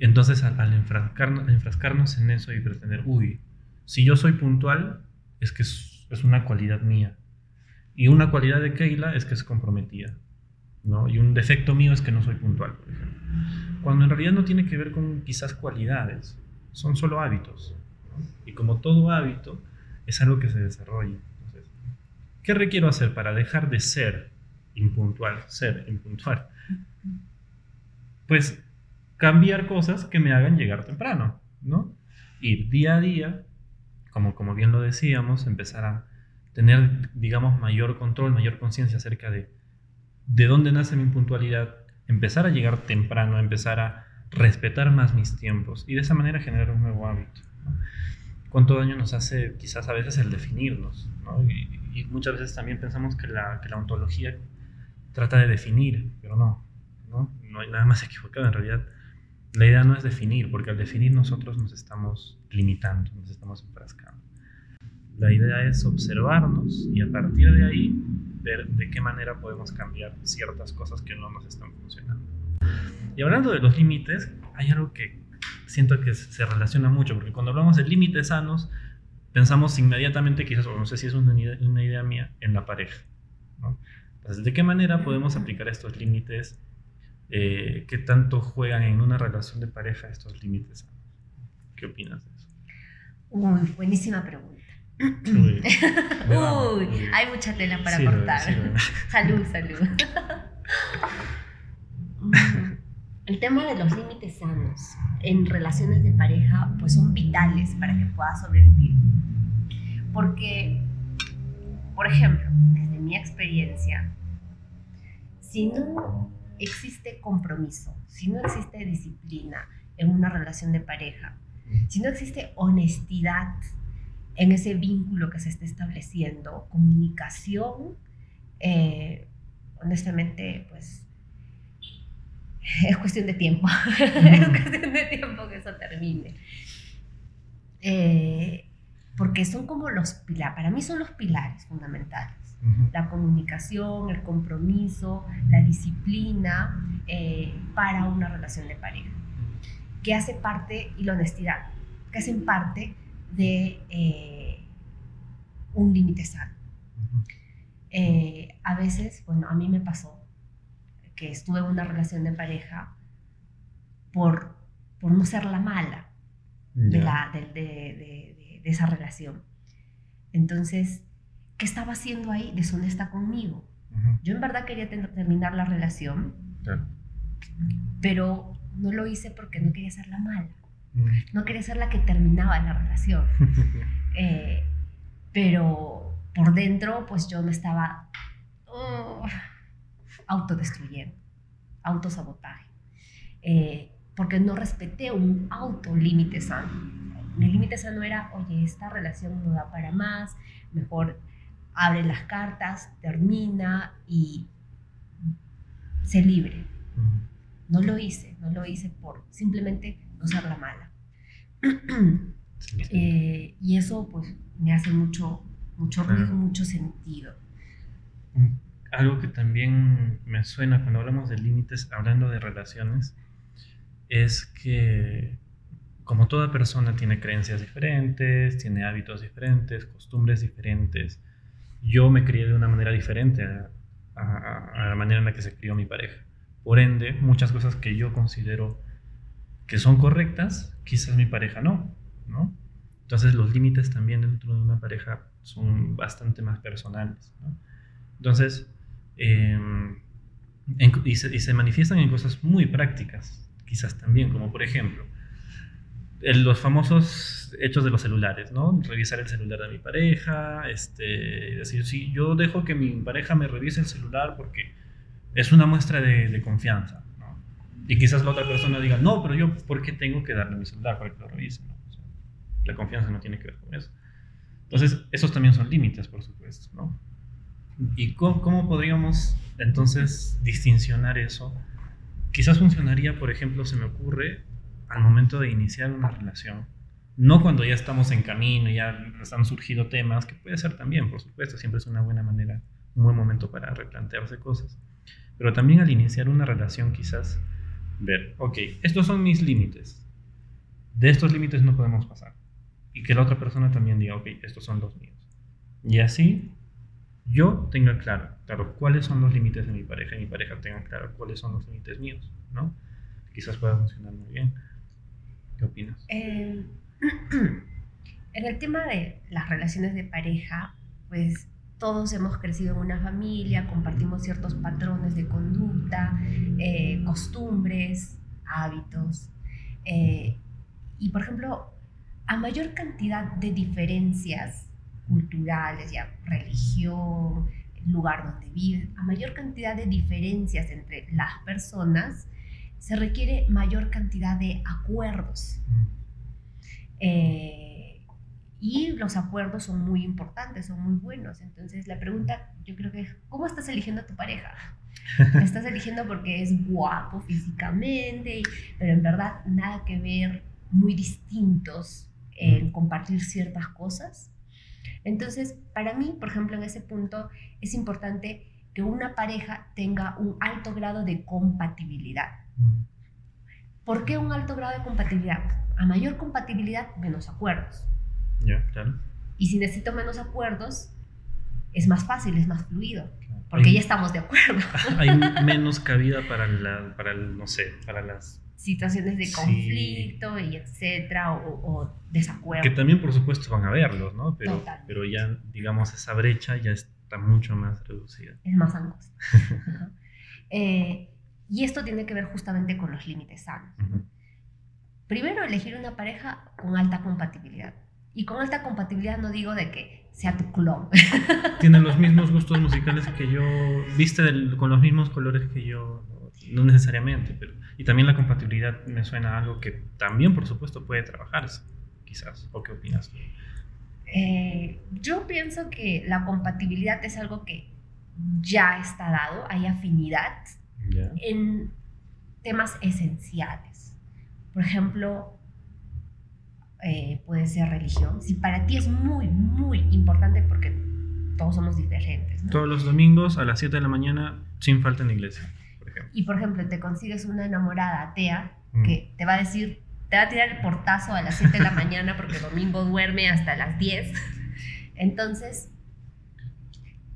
Entonces, al, enfrascarnos, enfrascarnos, en eso y pretender, uy, si yo soy puntual, es que es, es una cualidad mía. Y una cualidad de Keila es que es comprometida. ¿no? Y un defecto mío es que no soy puntual, por ejemplo. Cuando en realidad no tiene que ver con quizás cualidades, son solo hábitos. Y como todo hábito, es algo que se desarrolla. Entonces, ¿qué requiero hacer para dejar de ser impuntual, ser impuntual? Pues cambiar cosas que me hagan llegar temprano, ¿no? Ir día a día, como, como bien lo decíamos, empezar a tener, digamos, mayor control, mayor conciencia acerca de de dónde nace mi puntualidad, empezar a llegar temprano, empezar a respetar más mis tiempos y de esa manera generar un nuevo hábito. ¿Cuánto daño nos hace quizás a veces el definirnos? Y, muchas veces también pensamos que la, que la, ontología trata de definir, pero no, no, no hay nada más equivocado. En realidad La idea no es definir, porque al definir nosotros nos estamos limitando, nos estamos enfrascando. La idea es observarnos y a partir de ahí ver de qué manera podemos cambiar ciertas cosas que no nos están funcionando. Y hablando de los límites, hay algo que siento que se relaciona mucho, porque cuando hablamos de límites sanos, pensamos inmediatamente, quizás, o no sé si es una idea, una idea mía, en la pareja. Entonces, ¿de qué manera podemos aplicar estos límites? Eh, ¿Qué tanto juegan en una relación de pareja estos límites sanos? ¿Qué opinas de eso? Uy, buenísima pregunta. Uy, hay mucha tela para cortar. salud, salud. El tema de los límites sanos en relaciones de pareja pues son vitales para que puedas sobrevivir. Porque, por ejemplo, desde mi experiencia, si no existe compromiso, si no existe disciplina en una relación de pareja, si no existe honestidad en ese vínculo que se está estableciendo, comunicación, eh, honestamente, pues es cuestión de tiempo, es cuestión de tiempo que eso termine. Eh, porque son como los pilares, para mí son los pilares fundamentales. La comunicación, el compromiso, la disciplina eh, para una relación de pareja, que hace parte, y la honestidad, que hacen parte de eh, un límite sano. a veces, bueno, a mí me pasó que estuve en una relación de pareja por, por no ser la mala de, la, de, de, esa relación. Entonces, ¿qué estaba haciendo ahí? Deshonesta conmigo. Yo en verdad quería terminar la relación, pero no lo hice porque no quería ser la mala. No quería ser la que terminaba la relación. Eh, pero por dentro, pues yo me estaba... Autodestruyendo, autosabotaje, eh, porque no respeté un auto límite sano. Mi límite sano era, oye, esta relación no da para más, mejor abre las cartas, termina y se libre. No lo hice, no lo hice por simplemente no ser la mala. Eh, y eso pues me hace mucho, mucho ruido, mucho sentido. Mm algo que también me suena cuando hablamos de límites, hablando de relaciones, es que como toda persona tiene creencias diferentes, tiene hábitos diferentes, costumbres diferentes, yo me crié de una manera diferente a, la manera en la que se crió mi pareja. Por ende, muchas cosas que yo considero que son correctas, quizás mi pareja no, ¿no? Entonces los límites también dentro de una pareja son bastante más personales. Entonces, Em, y, se, manifiestan en cosas muy prácticas, quizás también, como por ejemplo, los famosos hechos de los celulares, ¿no? Revisar el celular de mi pareja, este, decir, sí, yo dejo que mi pareja me revise el celular porque es una muestra de, confianza, ¿no? Y quizás la otra persona diga, no, pero yo, ¿por qué tengo que darle mi celular para que lo revise? la confianza no tiene que ver con eso. Entonces, esos también son límites, por supuesto, ¿no? ¿Y cómo, podríamos entonces distincionar eso? Quizás funcionaría, por ejemplo, se me ocurre, al momento de iniciar una relación. No cuando ya estamos en camino, ya han surgido temas, que puede ser también, por supuesto, siempre es una buena manera, un buen momento para replantearse cosas. Pero también al iniciar una relación quizás ver, ok, estos son mis límites. De estos límites no podemos pasar. Y que la otra persona también diga, ok, estos son los míos. Y así yo tenga claro, claro, cuáles son los límites de mi pareja y mi pareja tenga claro cuáles son los límites míos, ¿no? Quizás pueda funcionar muy bien. ¿Qué opinas? en el tema de las relaciones de pareja, pues todos hemos crecido en una familia, compartimos ciertos patrones de conducta, eh, costumbres, hábitos. Eh, y por ejemplo, a mayor cantidad de diferencias culturales, ya religión, lugar donde viven, a mayor cantidad de diferencias entre las personas, se requiere mayor cantidad de acuerdos. Mm. Eh, y los acuerdos son muy importantes, son muy buenos. Entonces la pregunta yo creo que es, ¿cómo estás eligiendo a tu pareja? ¿La estás eligiendo porque es guapo físicamente, pero en verdad nada que ver, muy distintos en compartir ciertas cosas? Entonces, para mí, por ejemplo, en ese punto es importante que una pareja tenga un alto grado de compatibilidad. ¿Por qué un alto grado de compatibilidad? A mayor compatibilidad, menos acuerdos. Ya, claro. Y si necesito menos acuerdos, es más fácil, es más fluido, porque ya estamos de acuerdo. Hay menos cabida para, la, para el, no sé, para las situaciones de conflicto y etcétera, o, desacuerdo. Que también, por supuesto, van a verlos, ¿no? Pero, pero ya, digamos, esa brecha ya está mucho más reducida. Es más angosta. eh, y esto tiene que ver justamente con los límites sanos. Primero, elegir una pareja con alta compatibilidad. Y con alta compatibilidad no digo de que sea tu clon. Tiene los mismos gustos musicales que yo, viste con los mismos colores que yo, no necesariamente, pero... Y también la compatibilidad me suena a algo que también, por supuesto, puede trabajarse, quizás. ¿O qué opinas eh, yo pienso que la compatibilidad es algo que ya está dado, hay afinidad en temas esenciales. Por ejemplo, eh, puede ser religión. Si para ti es muy, muy importante porque todos somos diferentes. Todos los domingos a las 7 de la mañana sin falta en la iglesia, por ejemplo. Y por ejemplo, te consigues una enamorada atea mm. que te va a decir, te va a tirar el portazo a las 7 de la mañana porque domingo duerme hasta las 10. Entonces,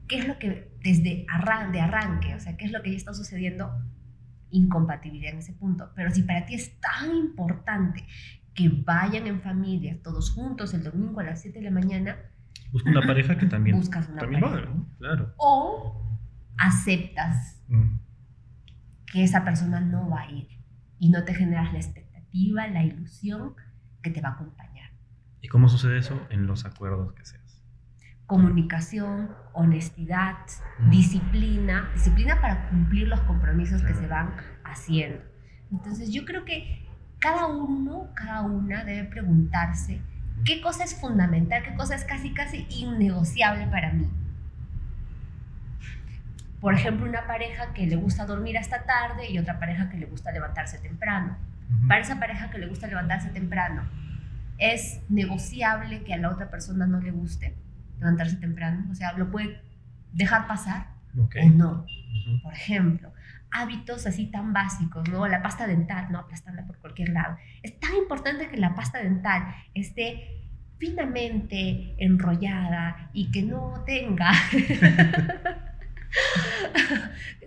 ¿qué es lo que desde arran de arranque, o sea, qué es lo que ya está sucediendo? Incompatibilidad en ese punto. Pero si para ti es tan importante que vayan en familia, todos juntos, el domingo a las 7 de la mañana. Busca una pareja que también, buscas una también pareja. Claro. O aceptas mm. que esa persona no va a ir y no te generas la expectativa, la ilusión que te va a acompañar. ¿Y cómo sucede eso en los acuerdos que seas? Comunicación, honestidad, mm. disciplina, disciplina para cumplir los compromisos que se van haciendo. Entonces yo creo que cada uno, cada una debe preguntarse qué cosa es fundamental, qué cosa es casi, casi innegociable para mí. Por ejemplo, una pareja que le gusta dormir hasta tarde y otra pareja que le gusta levantarse temprano. Para esa pareja que le gusta levantarse temprano, ¿es negociable que a la otra persona no le guste levantarse temprano? O sea, ¿lo puede dejar pasar o no? Por ejemplo, hábitos así tan básicos, ¿no? La pasta dental, no aplastarla por cualquier lado. Es tan importante que la pasta dental esté finamente enrollada y que no tenga,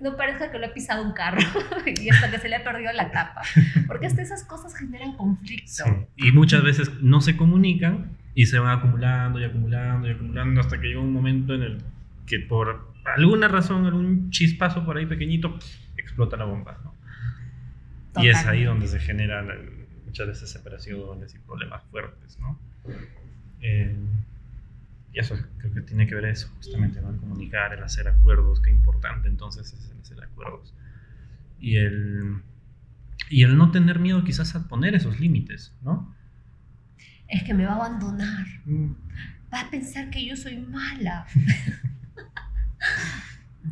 no parezca que lo ha pisado un carro y hasta que se le ha perdido la tapa, porque hasta esas cosas generan conflicto. Y muchas veces no se comunican y se van acumulando y acumulando y acumulando hasta que llega un momento en el que por alguna razón, algún chispazo por ahí pequeñito, explota la bomba. ¿no? Y es ahí donde se generan muchas veces separaciones y problemas fuertes. ¿no? Eh, y eso creo que tiene que ver eso, justamente, ¿no? el comunicar, el hacer acuerdos, qué importante entonces es el hacer acuerdos. Y el, y el no tener miedo quizás a poner esos límites, ¿no? Es que me va a abandonar. Mm. Va a pensar que yo soy mala.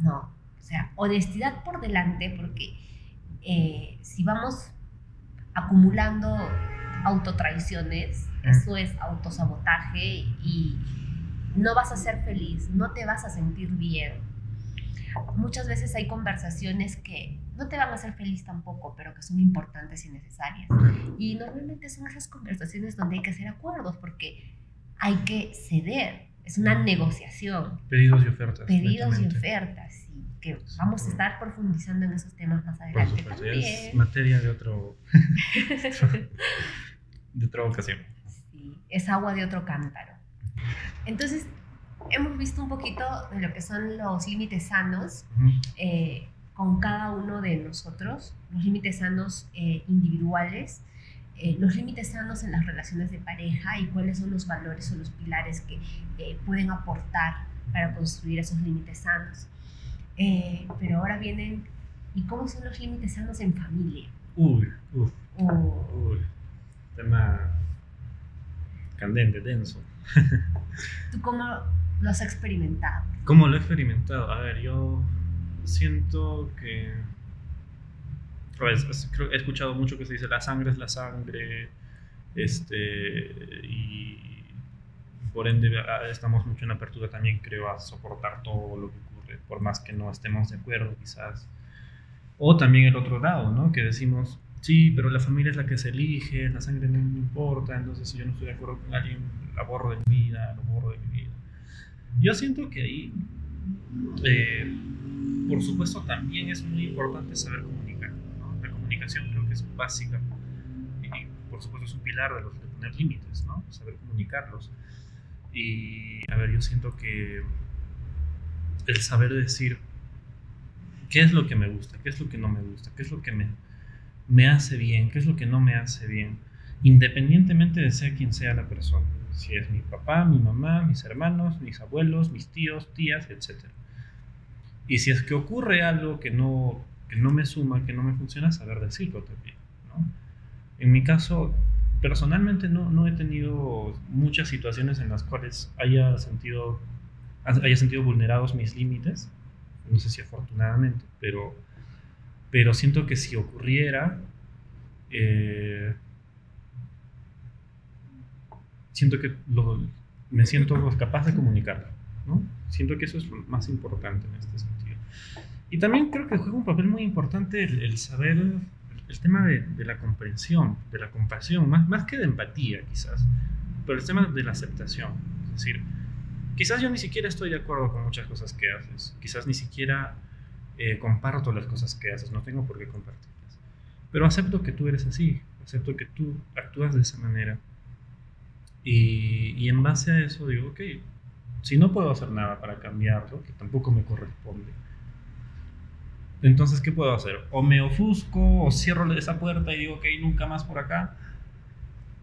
no, o sea, honestidad por delante, porque eh, si vamos acumulando autotraiciones, eso es autosabotaje y no vas a ser feliz, no te vas a sentir bien. Muchas veces hay conversaciones que no te van a hacer feliz tampoco, pero que son importantes y necesarias. Y normalmente son esas conversaciones donde hay que hacer acuerdos porque hay que ceder es una negociación. Pedidos y ofertas. Pedidos y ofertas, sí, que vamos a estar profundizando en esos temas más adelante. Por supuesto, es materia de otro de otra ocasión. Sí, es agua de otro cántaro. Entonces, hemos visto un poquito de lo que son los límites sanos eh, con cada uno de nosotros, los límites sanos eh, individuales eh, los límites sanos en las relaciones de pareja y cuáles son los valores o los pilares que eh, pueden aportar para construir esos límites sanos. Eh, pero ahora vienen, ¿y cómo son los límites sanos en familia? Uy, uy, uy, tema candente, denso. ¿Tú cómo lo has experimentado? ¿Cómo lo he experimentado? A ver, yo siento que... Pues, creo, he escuchado mucho que se dice la sangre es la sangre, este, y por ende estamos mucho en apertura también, creo, a soportar todo lo que ocurre, por más que no estemos de acuerdo quizás. O también el otro lado, ¿no? Que decimos, sí, pero la familia es la que se elige, la sangre no me importa, entonces si yo no estoy de acuerdo con alguien, la borro de mi vida, lo borro de mi vida. Yo siento que ahí, eh, por supuesto, también es muy importante saber comunicar. La comunicación creo que es básica y, por supuesto, es un pilar de, los, de poner límites, ¿no? Saber comunicarlos. Y, a ver, yo siento que el saber decir qué es lo que me gusta, qué es lo que no me gusta, qué es lo que me, me hace bien, qué es lo que no me hace bien, independientemente de ser quien sea la persona. Si es mi papá, mi mamá, mis hermanos, mis abuelos, mis tíos, tías, etc. Y si es que ocurre algo que no, que no me suma, que no me funciona, saber decirlo también. ¿no? En mi caso, personalmente no, no he tenido muchas situaciones en las cuales haya sentido, haya sentido vulnerados mis límites. No sé si afortunadamente, pero, pero siento que si ocurriera, eh, siento que me siento capaz de comunicarlo. ¿no? Siento que eso es lo más importante en este sentido. Y también creo que juega un papel muy importante el, el saber el tema de, de, la comprensión, de la compasión, más, más que de empatía quizás, pero el tema de la aceptación. Es decir, quizás yo ni siquiera estoy de acuerdo con muchas cosas que haces, quizás ni siquiera eh, comparto las cosas que haces, no tengo por qué compartirlas, pero acepto que tú eres así, acepto que tú actúas de esa manera. Y, en base a eso digo, ok, si no puedo hacer nada para cambiarlo, que tampoco me corresponde, entonces, ¿qué puedo hacer? O me ofusco, o cierro esa puerta y digo, ok, nunca más por acá.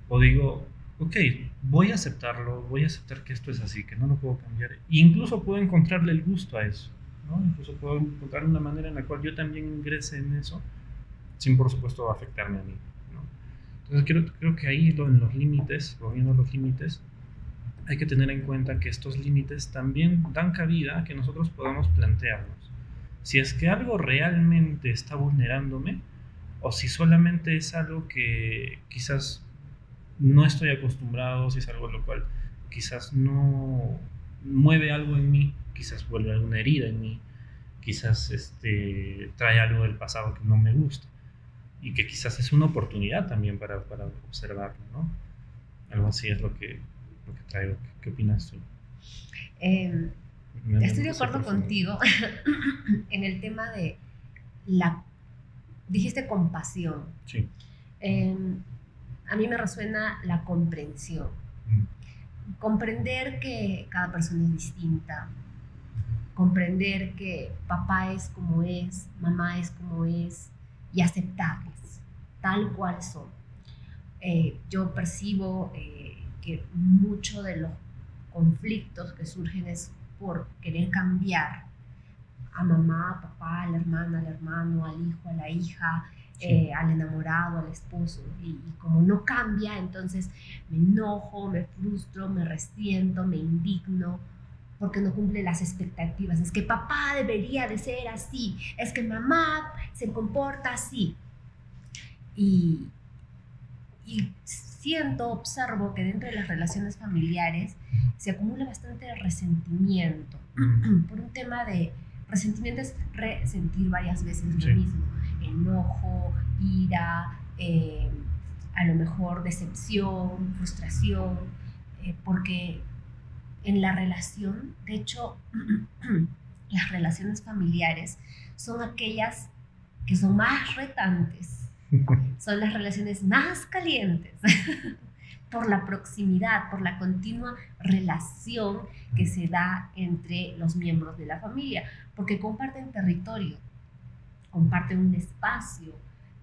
O digo, ok, voy a aceptarlo, voy a aceptar que esto es así, que no lo puedo cambiar. E incluso puedo encontrarle el gusto a eso. ¿no? Incluso puedo encontrar una manera en la cual yo también ingrese en eso, sin por supuesto afectarme a mí. Entonces, creo, que ahí en los límites, volviendo los límites, hay que tener en cuenta que estos límites también dan cabida a que nosotros podamos plantearnos si es que algo realmente está vulnerándome o si solamente es algo que quizás no estoy acostumbrado, si es algo lo cual quizás no mueve algo en mí, quizás vuelve alguna herida en mí, quizás este, trae algo del pasado que no me gusta y que quizás es una oportunidad también para, para observarlo, ¿no? Algo así es lo que, lo que traigo. ¿Qué, qué opinas tú? Eh, Estoy de acuerdo contigo en el tema de la, dijiste compasión. Sí. Eh, a mí me resuena la comprensión. Mm. Comprender que cada persona es distinta. Comprender que papá es como es, mamá es como es y aceptarles tal cual son. Eh, yo percibo eh, que muchos de los conflictos que surgen es por querer cambiar a mamá, a papá, a la hermana, al hermano, al hijo, a la hija, eh, al enamorado, al esposo. Y, como no cambia, entonces me enojo, me frustro, me resiento, me indigno porque no cumple las expectativas. Es que papá debería de ser así, es que mamá se comporta así. Y, y siento, observo que dentro de las relaciones familiares se acumula bastante resentimiento. Por un tema de resentimiento es resentir varias veces lo mismo, enojo, ira, eh, a lo mejor decepción, frustración, eh, porque en la relación, de hecho, las relaciones familiares son aquellas que son más retantes son las relaciones más calientes por la proximidad, por la continua relación que se da entre los miembros de la familia, porque comparten territorio, comparten un espacio,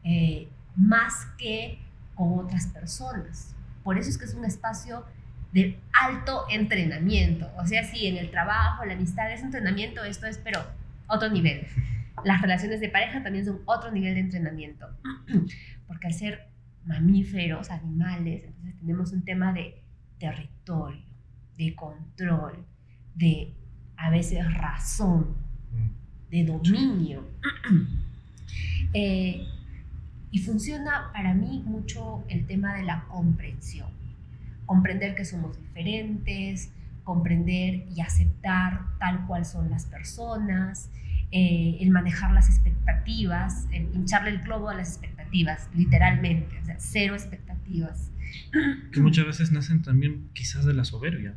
eh, más que con otras personas. Por eso es que es un espacio de alto entrenamiento. O sea, sí, en el trabajo, la amistad es entrenamiento, esto es, pero otro nivel. Las relaciones de pareja también son otro nivel de entrenamiento, porque al ser mamíferos, animales, entonces tenemos un tema de territorio, de control, de a veces razón, mm. de dominio. Eh, y funciona para mí mucho el tema de la comprensión. Comprender que somos diferentes, comprender y aceptar tal cual son las personas, eh, el manejar las expectativas, el pincharle el globo a las expectativas, literalmente, o sea, cero expectativas. Que muchas veces nacen también quizás de la soberbia,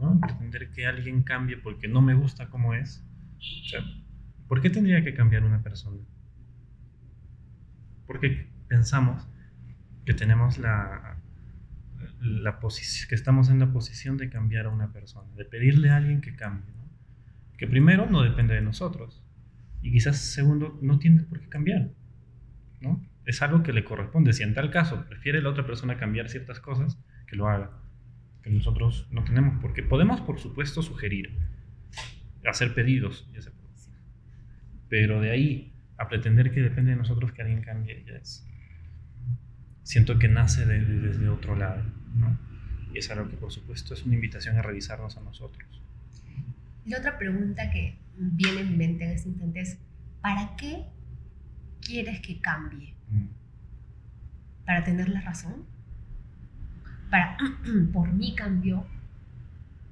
¿no? Pretender que alguien cambie porque no me gusta como es. O sea, ¿por qué tendría que cambiar una persona? Porque pensamos que tenemos la, la posición, que estamos en la posición de cambiar a una persona, de pedirle a alguien que cambie. ¿no? Que primero no depende de nosotros, y quizás, segundo, no tiene por qué cambiar. ¿no? Es algo que le corresponde. Si en tal caso prefiere la otra persona cambiar ciertas cosas, que lo haga. Que nosotros no tenemos porque Podemos, por supuesto, sugerir, hacer pedidos, Pero de ahí a pretender que depende de nosotros que alguien cambie, ya es. Siento que nace desde otro lado. ¿no? Y es algo que, por supuesto, es una invitación a revisarnos a nosotros. La otra pregunta que viene en mi mente en este instante es, ¿para qué quieres que cambie? Mm. ¿Para tener la razón? ¿Para, por mí cambió?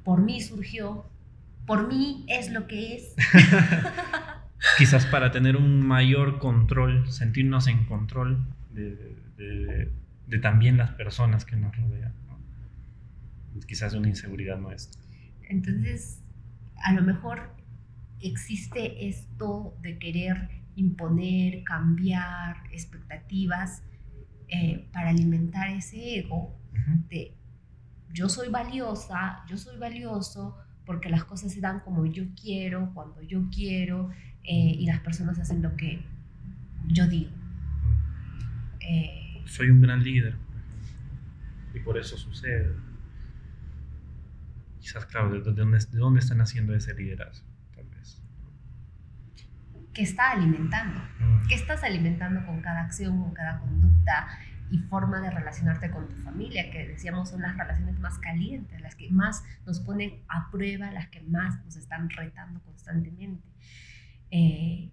¿Por mí surgió? ¿Por mí es lo que es? Quizás para tener un mayor control, sentirnos en control de, también las personas que nos rodean. Quizás una inseguridad nuestra. Entonces, a lo mejor existe esto de querer imponer, cambiar expectativas eh, para alimentar ese ego de yo soy valiosa, yo soy valioso porque las cosas se dan como yo quiero, cuando yo quiero eh, y las personas hacen lo que yo digo. Eh, soy un gran líder y por eso sucede. Quizás, claro, ¿de dónde, de dónde están haciendo ese liderazgo? ¿Qué está alimentando? Mm. ¿Qué estás alimentando con cada acción, con cada conducta y forma de relacionarte con tu familia? Que decíamos son las relaciones más calientes, las que más nos ponen a prueba, las que más nos están retando constantemente. Eh,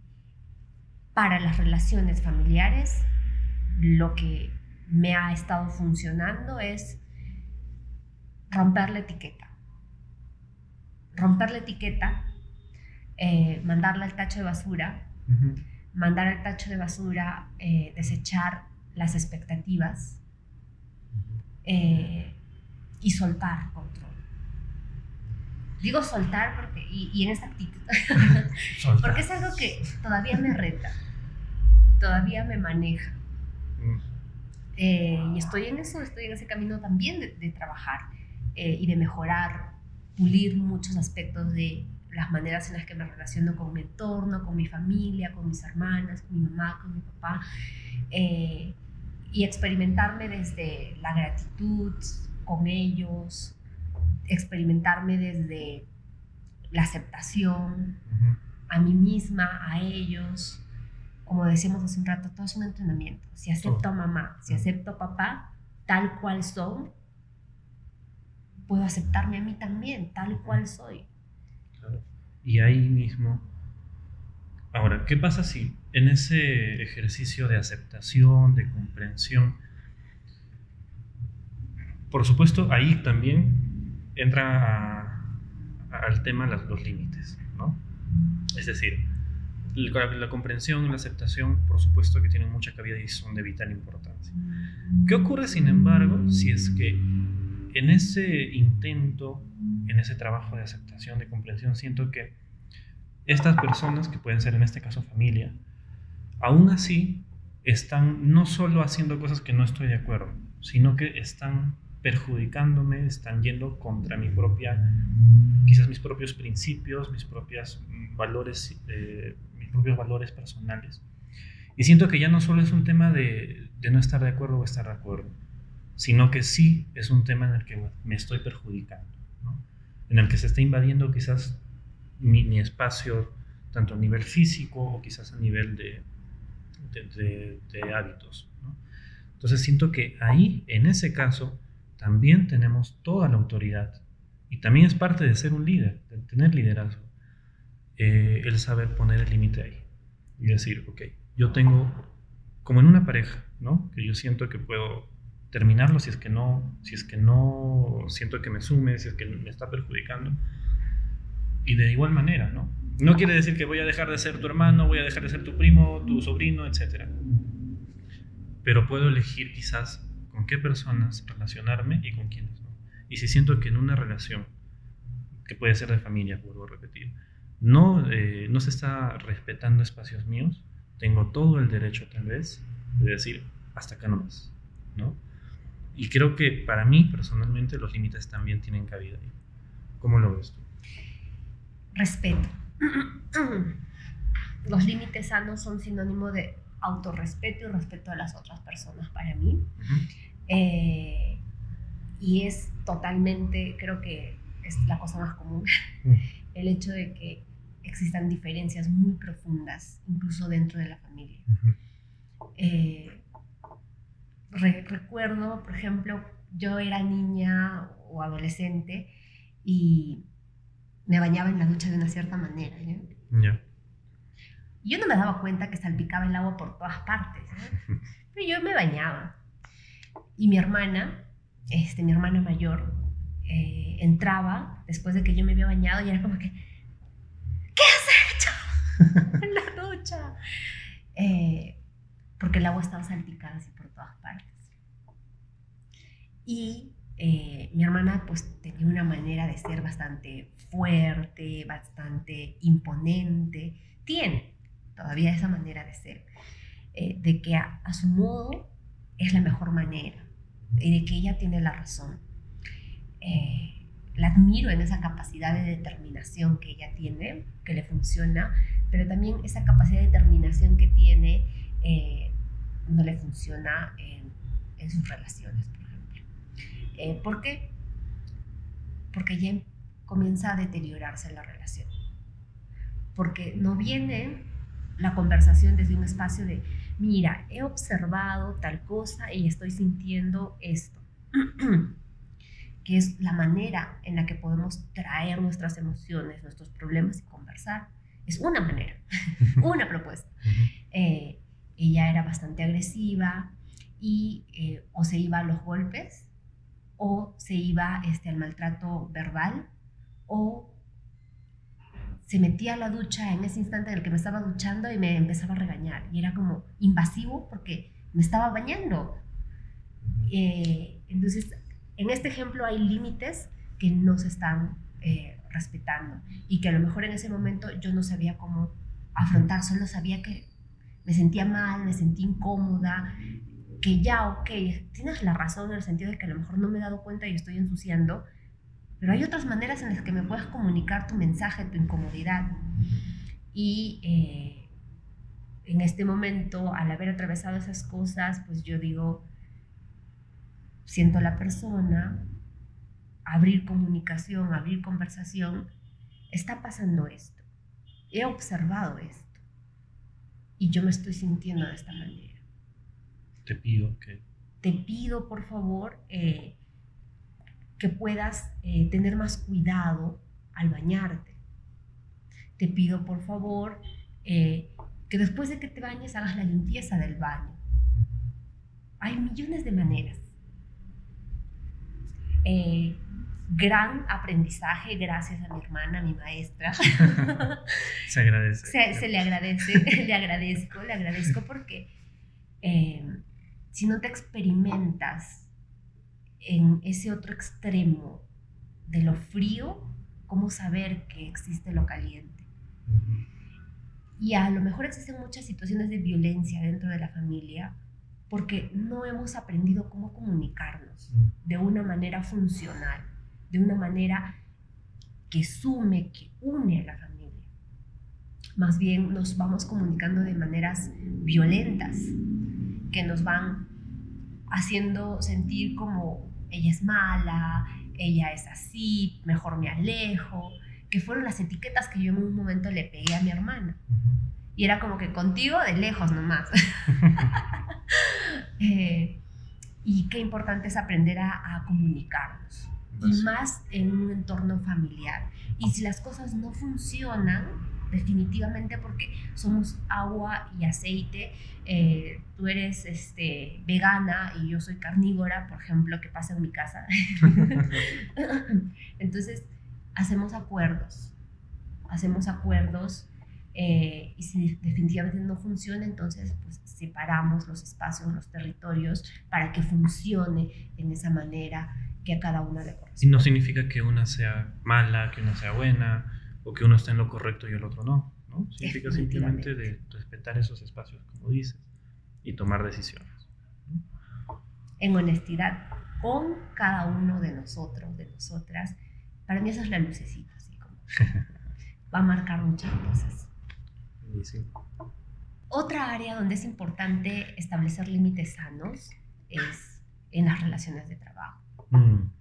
para las relaciones familiares, lo que me ha estado funcionando es romper la etiqueta. Romper la etiqueta eh, mandarla al tacho de basura, mandar al tacho de basura, eh, desechar las expectativas eh, y soltar control. Digo soltar porque, y, en esta actitud, porque es algo que todavía me reta, todavía me maneja. Mm. y estoy en eso, estoy en ese camino también de, de trabajar y de mejorar, pulir muchos aspectos de, las maneras en las que me relaciono con mi entorno, con mi familia, con mis hermanas, con mi mamá, con mi papá, eh, y experimentarme desde la gratitud con ellos, experimentarme desde la aceptación a mí misma, a ellos. Como decíamos hace un rato, todo es un entrenamiento. Si acepto a mamá, si acepto a papá, tal cual son, puedo aceptarme a mí también, tal cual soy. Y ahí mismo... Ahora, ¿qué pasa si en ese ejercicio de aceptación, de comprensión, por supuesto, ahí también entra al tema los, los límites, ¿no? Es decir, la, la, comprensión y la aceptación, por supuesto que tienen mucha cabida y son de vital importancia. ¿Qué ocurre, sin embargo, si es que en ese intento, en ese trabajo de aceptación, de comprensión, siento que estas personas, que pueden ser en este caso familia, aún así están no solo haciendo cosas que no estoy de acuerdo, sino que están perjudicándome, están yendo contra mi propia, quizás mis propios principios, mis propios valores, eh, mis propios valores personales. Y siento que ya no solo es un tema de no estar de acuerdo o estar de acuerdo, sino que sí es un tema en el que me estoy perjudicando, en el que se está invadiendo quizás mi, espacio, tanto a nivel físico o quizás a nivel de, hábitos. Entonces siento que ahí, en ese caso, también tenemos toda la autoridad. Y también es parte de ser un líder, de tener liderazgo. Eh, el saber poner el límite ahí. Y decir, ok, yo tengo, como en una pareja, ¿no? Que yo siento que puedo terminarlo si es que no, si es que no siento que me sume, si es que me está perjudicando. Y de igual manera, ¿no? No quiere decir que voy a dejar de ser tu hermano, voy a dejar de ser tu primo, tu sobrino, etc. Pero puedo elegir quizás con qué personas relacionarme y con quiénes no. Y si siento que en una relación, que puede ser de familia, vuelvo a repetir, no, eh, no se está respetando espacios míos, tengo todo el derecho tal vez de decir, hasta acá nomás, ¿no? Y creo que para mí personalmente los límites también tienen cabida. ¿Cómo lo ves tú? Respeto. Los límites sanos son sinónimo de autorrespeto y respeto a las otras personas para mí. Eh, y es totalmente, creo que es la cosa más común, mm. el hecho de que existan diferencias muy profundas, incluso dentro de la familia. Eh, recuerdo, por ejemplo, yo era niña o adolescente y me bañaba en la ducha de una cierta manera. Yo no me daba cuenta que salpicaba el agua por todas partes, pero yo me bañaba. Y mi hermana, este, mi hermana mayor, eh, entraba después de que yo me había bañado y era como que, ¿qué has hecho en la ducha? Eh, porque el agua estaba salpicada así todas partes. Y eh, mi hermana pues tenía una manera de ser bastante fuerte, bastante imponente. Tiene todavía esa manera de ser, eh, de que a, su modo es la mejor manera y de que ella tiene la razón. Eh, la admiro en esa capacidad de determinación que ella tiene, que le funciona, pero también esa capacidad de determinación que tiene no le funciona en, en sus relaciones, por ejemplo. Eh, ¿Por qué? Porque ya comienza a deteriorarse la relación. Porque no viene la conversación desde un espacio de, mira, he observado tal cosa y estoy sintiendo esto. que es la manera en la que podemos traer nuestras emociones, nuestros problemas y conversar. Es una manera, una propuesta. Eh, ella era bastante agresiva y eh, o se iba a los golpes o se iba este, al maltrato verbal o se metía a la ducha en ese instante en el que me estaba duchando y me empezaba a regañar. Y era como invasivo porque me estaba bañando. Eh, entonces, en este ejemplo hay límites que no se están eh, respetando y que a lo mejor en ese momento yo no sabía cómo afrontar, solo sabía que me sentía mal, me sentía incómoda, que ya, ok, tienes la razón en el sentido de que a lo mejor no me he dado cuenta y estoy ensuciando, pero hay otras maneras en las que me puedes comunicar tu mensaje, tu incomodidad. Y eh, en este momento, al haber atravesado esas cosas, pues yo digo, siento a la persona, abrir comunicación, abrir conversación, está pasando esto. He observado esto. Y yo me estoy sintiendo de esta manera. Te pido que... Te pido, por favor, eh, que puedas eh, tener más cuidado al bañarte. Te pido, por favor, eh, que después de que te bañes hagas la limpieza del baño. Hay millones de maneras. Gran aprendizaje gracias a mi hermana, mi maestra. se agradece. Se, se, le agradece, le agradezco, le agradezco porque si no te experimentas en ese otro extremo de lo frío, ¿cómo saber que existe lo caliente? Y a lo mejor existen muchas situaciones de violencia dentro de la familia porque no hemos aprendido cómo comunicarnos de una manera funcional, de una manera que sume, que une a la familia. Más bien nos vamos comunicando de maneras violentas, que nos van haciendo sentir como ella es mala, ella es así, mejor me alejo, que fueron las etiquetas que yo en un momento le pegué a mi hermana. Y era como que contigo de lejos nomás. Eh, Y qué importante es aprender a, a comunicarnos. Y más en un entorno familiar. Y si las cosas no funcionan, definitivamente porque somos agua y aceite. Eh, tú eres este, vegana y yo soy carnívora, por ejemplo, que pasa en mi casa. Entonces, hacemos acuerdos, hacemos acuerdos eh, y si definitivamente no funciona, entonces pues separamos los espacios, los territorios para que funcione en esa manera que a cada una le corresponde. Y no significa que una sea mala, que una sea buena, o que uno esté en lo correcto y el otro no. ¿no? Significa simplemente de respetar esos espacios, como dices, y tomar decisiones. En honestidad con cada uno de nosotros, de nosotras, para mí esa es la lucecita, así como va a marcar muchas cosas. Sí. Otra área donde es importante establecer límites sanos es en las relaciones de trabajo. Mm.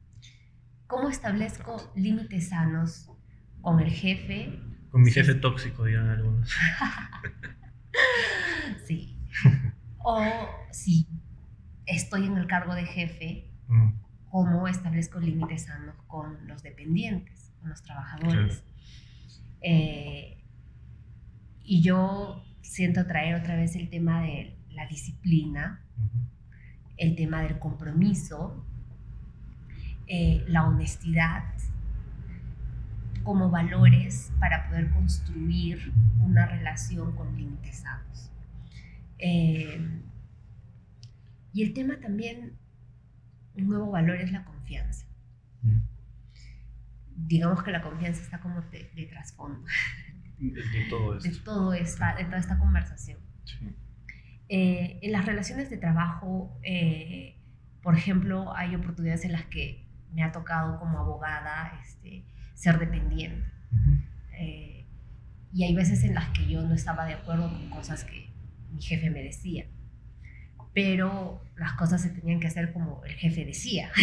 ¿Cómo establezco límites sanos con el jefe. Con mi jefe tóxico, dirán algunos. sí. O si estoy en el cargo de jefe, mm. ¿cómo establezco límites sanos con los dependientes, con los trabajadores? Eh, y yo siento traer otra vez el tema de la disciplina, el tema del compromiso, eh, la honestidad, como valores para poder construir una relación con límites sanos. Eh, y el tema también, un nuevo valor es la confianza. Mm. Digamos que la confianza está como de, trasfondo. De, todo esto. De, todo esta, de toda esta conversación. Eh, en las relaciones de trabajo, eh, por ejemplo, hay oportunidades en las que me ha tocado como abogada este, ser dependiente. Eh, y hay veces en las que yo no estaba de acuerdo con cosas que mi jefe me decía, pero las cosas se tenían que hacer como el jefe decía.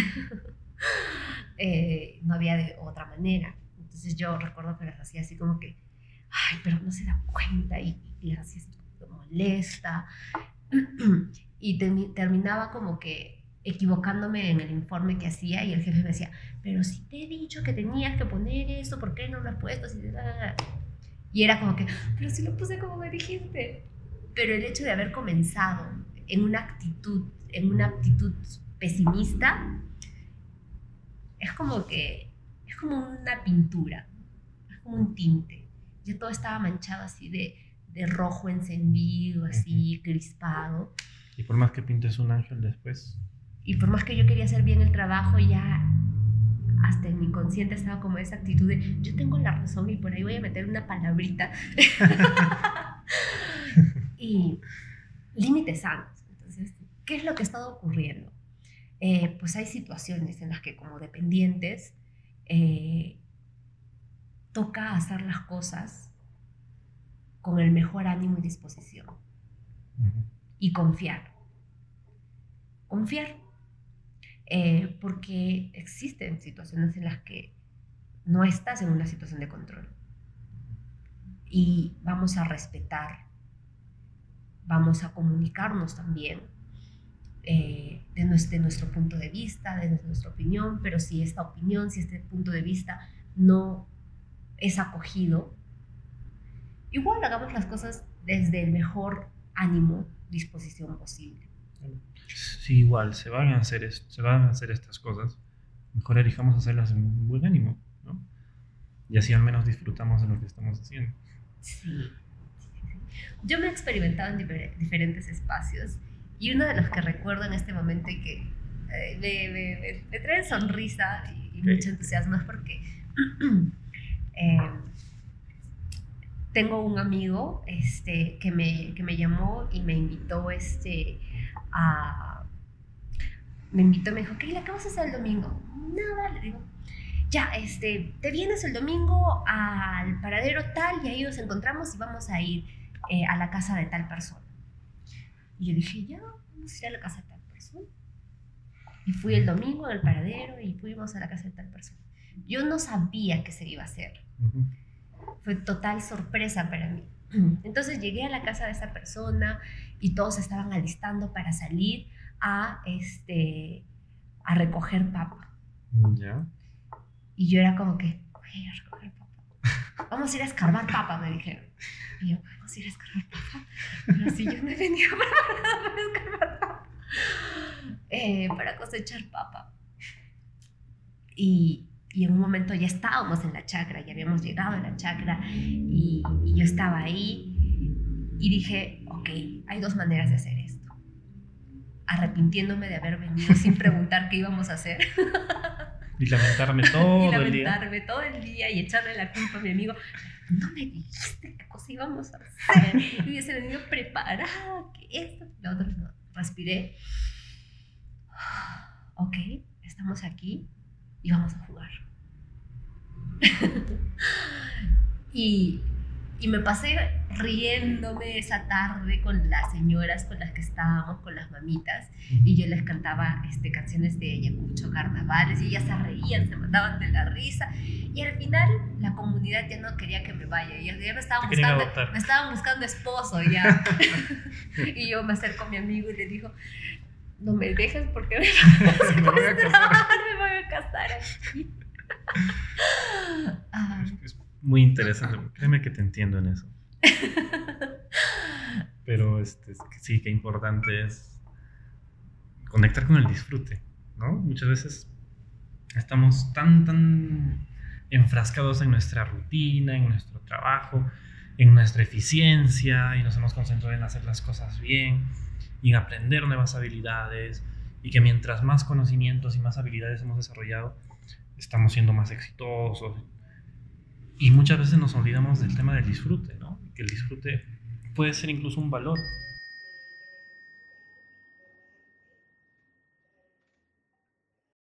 Eh, no había de otra manera. Entonces yo recuerdo que las hacía así como que, ay, pero no se da cuenta y, y las hacía molesta. y terminaba como que equivocándome en el informe que hacía y el jefe me decía, pero si te he dicho que tenías que poner eso, ¿por qué no lo has puesto? Y era como que, pero si lo puse como me dijiste. Pero el hecho de haber comenzado en una actitud, en una actitud pesimista, es como que, es como una pintura, es como un tinte. Yo todo estaba manchado así de, de rojo encendido, así crispado. Y por más que pintes un ángel después, y por más que yo quería hacer bien el trabajo, ya hasta en mi inconsciente estaba como esa actitud de yo tengo la razón y por ahí voy a meter una palabrita. y límites sanos. Entonces, ¿qué es lo que ha estado ocurriendo? Eh, pues hay situaciones en las que como dependientes eh, toca hacer las cosas con el mejor ánimo y disposición. Y confiar. Confiar eh, porque existen situaciones en las que no estás en una situación de control. Y vamos a respetar, vamos a comunicarnos también eh, de, nuestro, nuestro punto de vista, de nuestra opinión, pero si esta opinión, si este punto de vista no es acogido, igual hagamos las cosas desde el mejor ánimo, disposición posible. Si igual se van a hacer, se van a hacer estas cosas, mejor elijamos hacerlas en buen ánimo, ¿no? Y así al menos disfrutamos de lo que estamos haciendo. Sí. Yo me he experimentado en diferentes espacios y uno de los que recuerdo en este momento y que eh, me, trae sonrisa y, mucho entusiasmo es porque em, tengo un amigo este, que, me, que me llamó y me invitó este, me invitó, me dijo, Keila, ¿qué vas a hacer el domingo? Nada, le digo, ya, este, te vienes el domingo al paradero tal y ahí nos encontramos y vamos a ir eh, a la casa de tal persona. Y yo dije, ya, vamos a ir a la casa de tal persona. Y fui el domingo al paradero y fuimos a la casa de tal persona. Yo no sabía qué se iba a hacer. Fue total sorpresa para mí. Entonces llegué a la casa de esa persona y todos estaban alistando para salir a, este, a recoger papa. Ya. Y yo era como que, voy a recoger papa. Vamos a ir a escarbar papa, me dijeron. Y yo, vamos a ir a escarbar papa. Pero si yo no he venido preparada para escarbar papa. Eh, para cosechar papa. Y, y en un momento ya estábamos en la chacra, ya habíamos llegado a la chacra y, y yo estaba ahí y dije, ok, hay dos maneras de hacer esto. Arrepintiéndome de haber venido sin preguntar qué íbamos a hacer. Y lamentarme todo y el día. lamentarme todo el día y echarle la culpa a mi amigo. No me dijiste qué cosa íbamos a hacer. Y hubiese venido preparada, que esto, lo otro. No. Respiré. Ok, estamos aquí y vamos a jugar. y, y me pasé riéndome esa tarde con las señoras con las que estábamos, con las mamitas, y yo les cantaba este, canciones de Ayacucho, carnavales, y ellas se reían, se mataban de la risa, y al final la comunidad ya no quería que me vaya, y ya me estaban, buscando, me estaban buscando esposo ya. y yo me acerco a mi amigo y le digo, no me dejes porque me Me voy a casar. me voy a casar aquí. Ah, Es muy interesante. Créeme que te entiendo en eso. Pero este, sí, qué importante es conectar con el disfrute, ¿no? Muchas veces estamos tan, tan enfrascados en nuestra rutina, en nuestro trabajo, en nuestra eficiencia y nos hemos concentrado en hacer las cosas bien y en aprender nuevas habilidades y que mientras más conocimientos y más habilidades hemos desarrollado, estamos siendo más exitosos. Y muchas veces nos olvidamos del tema del disfrute, ¿no? Que el disfrute puede ser incluso un valor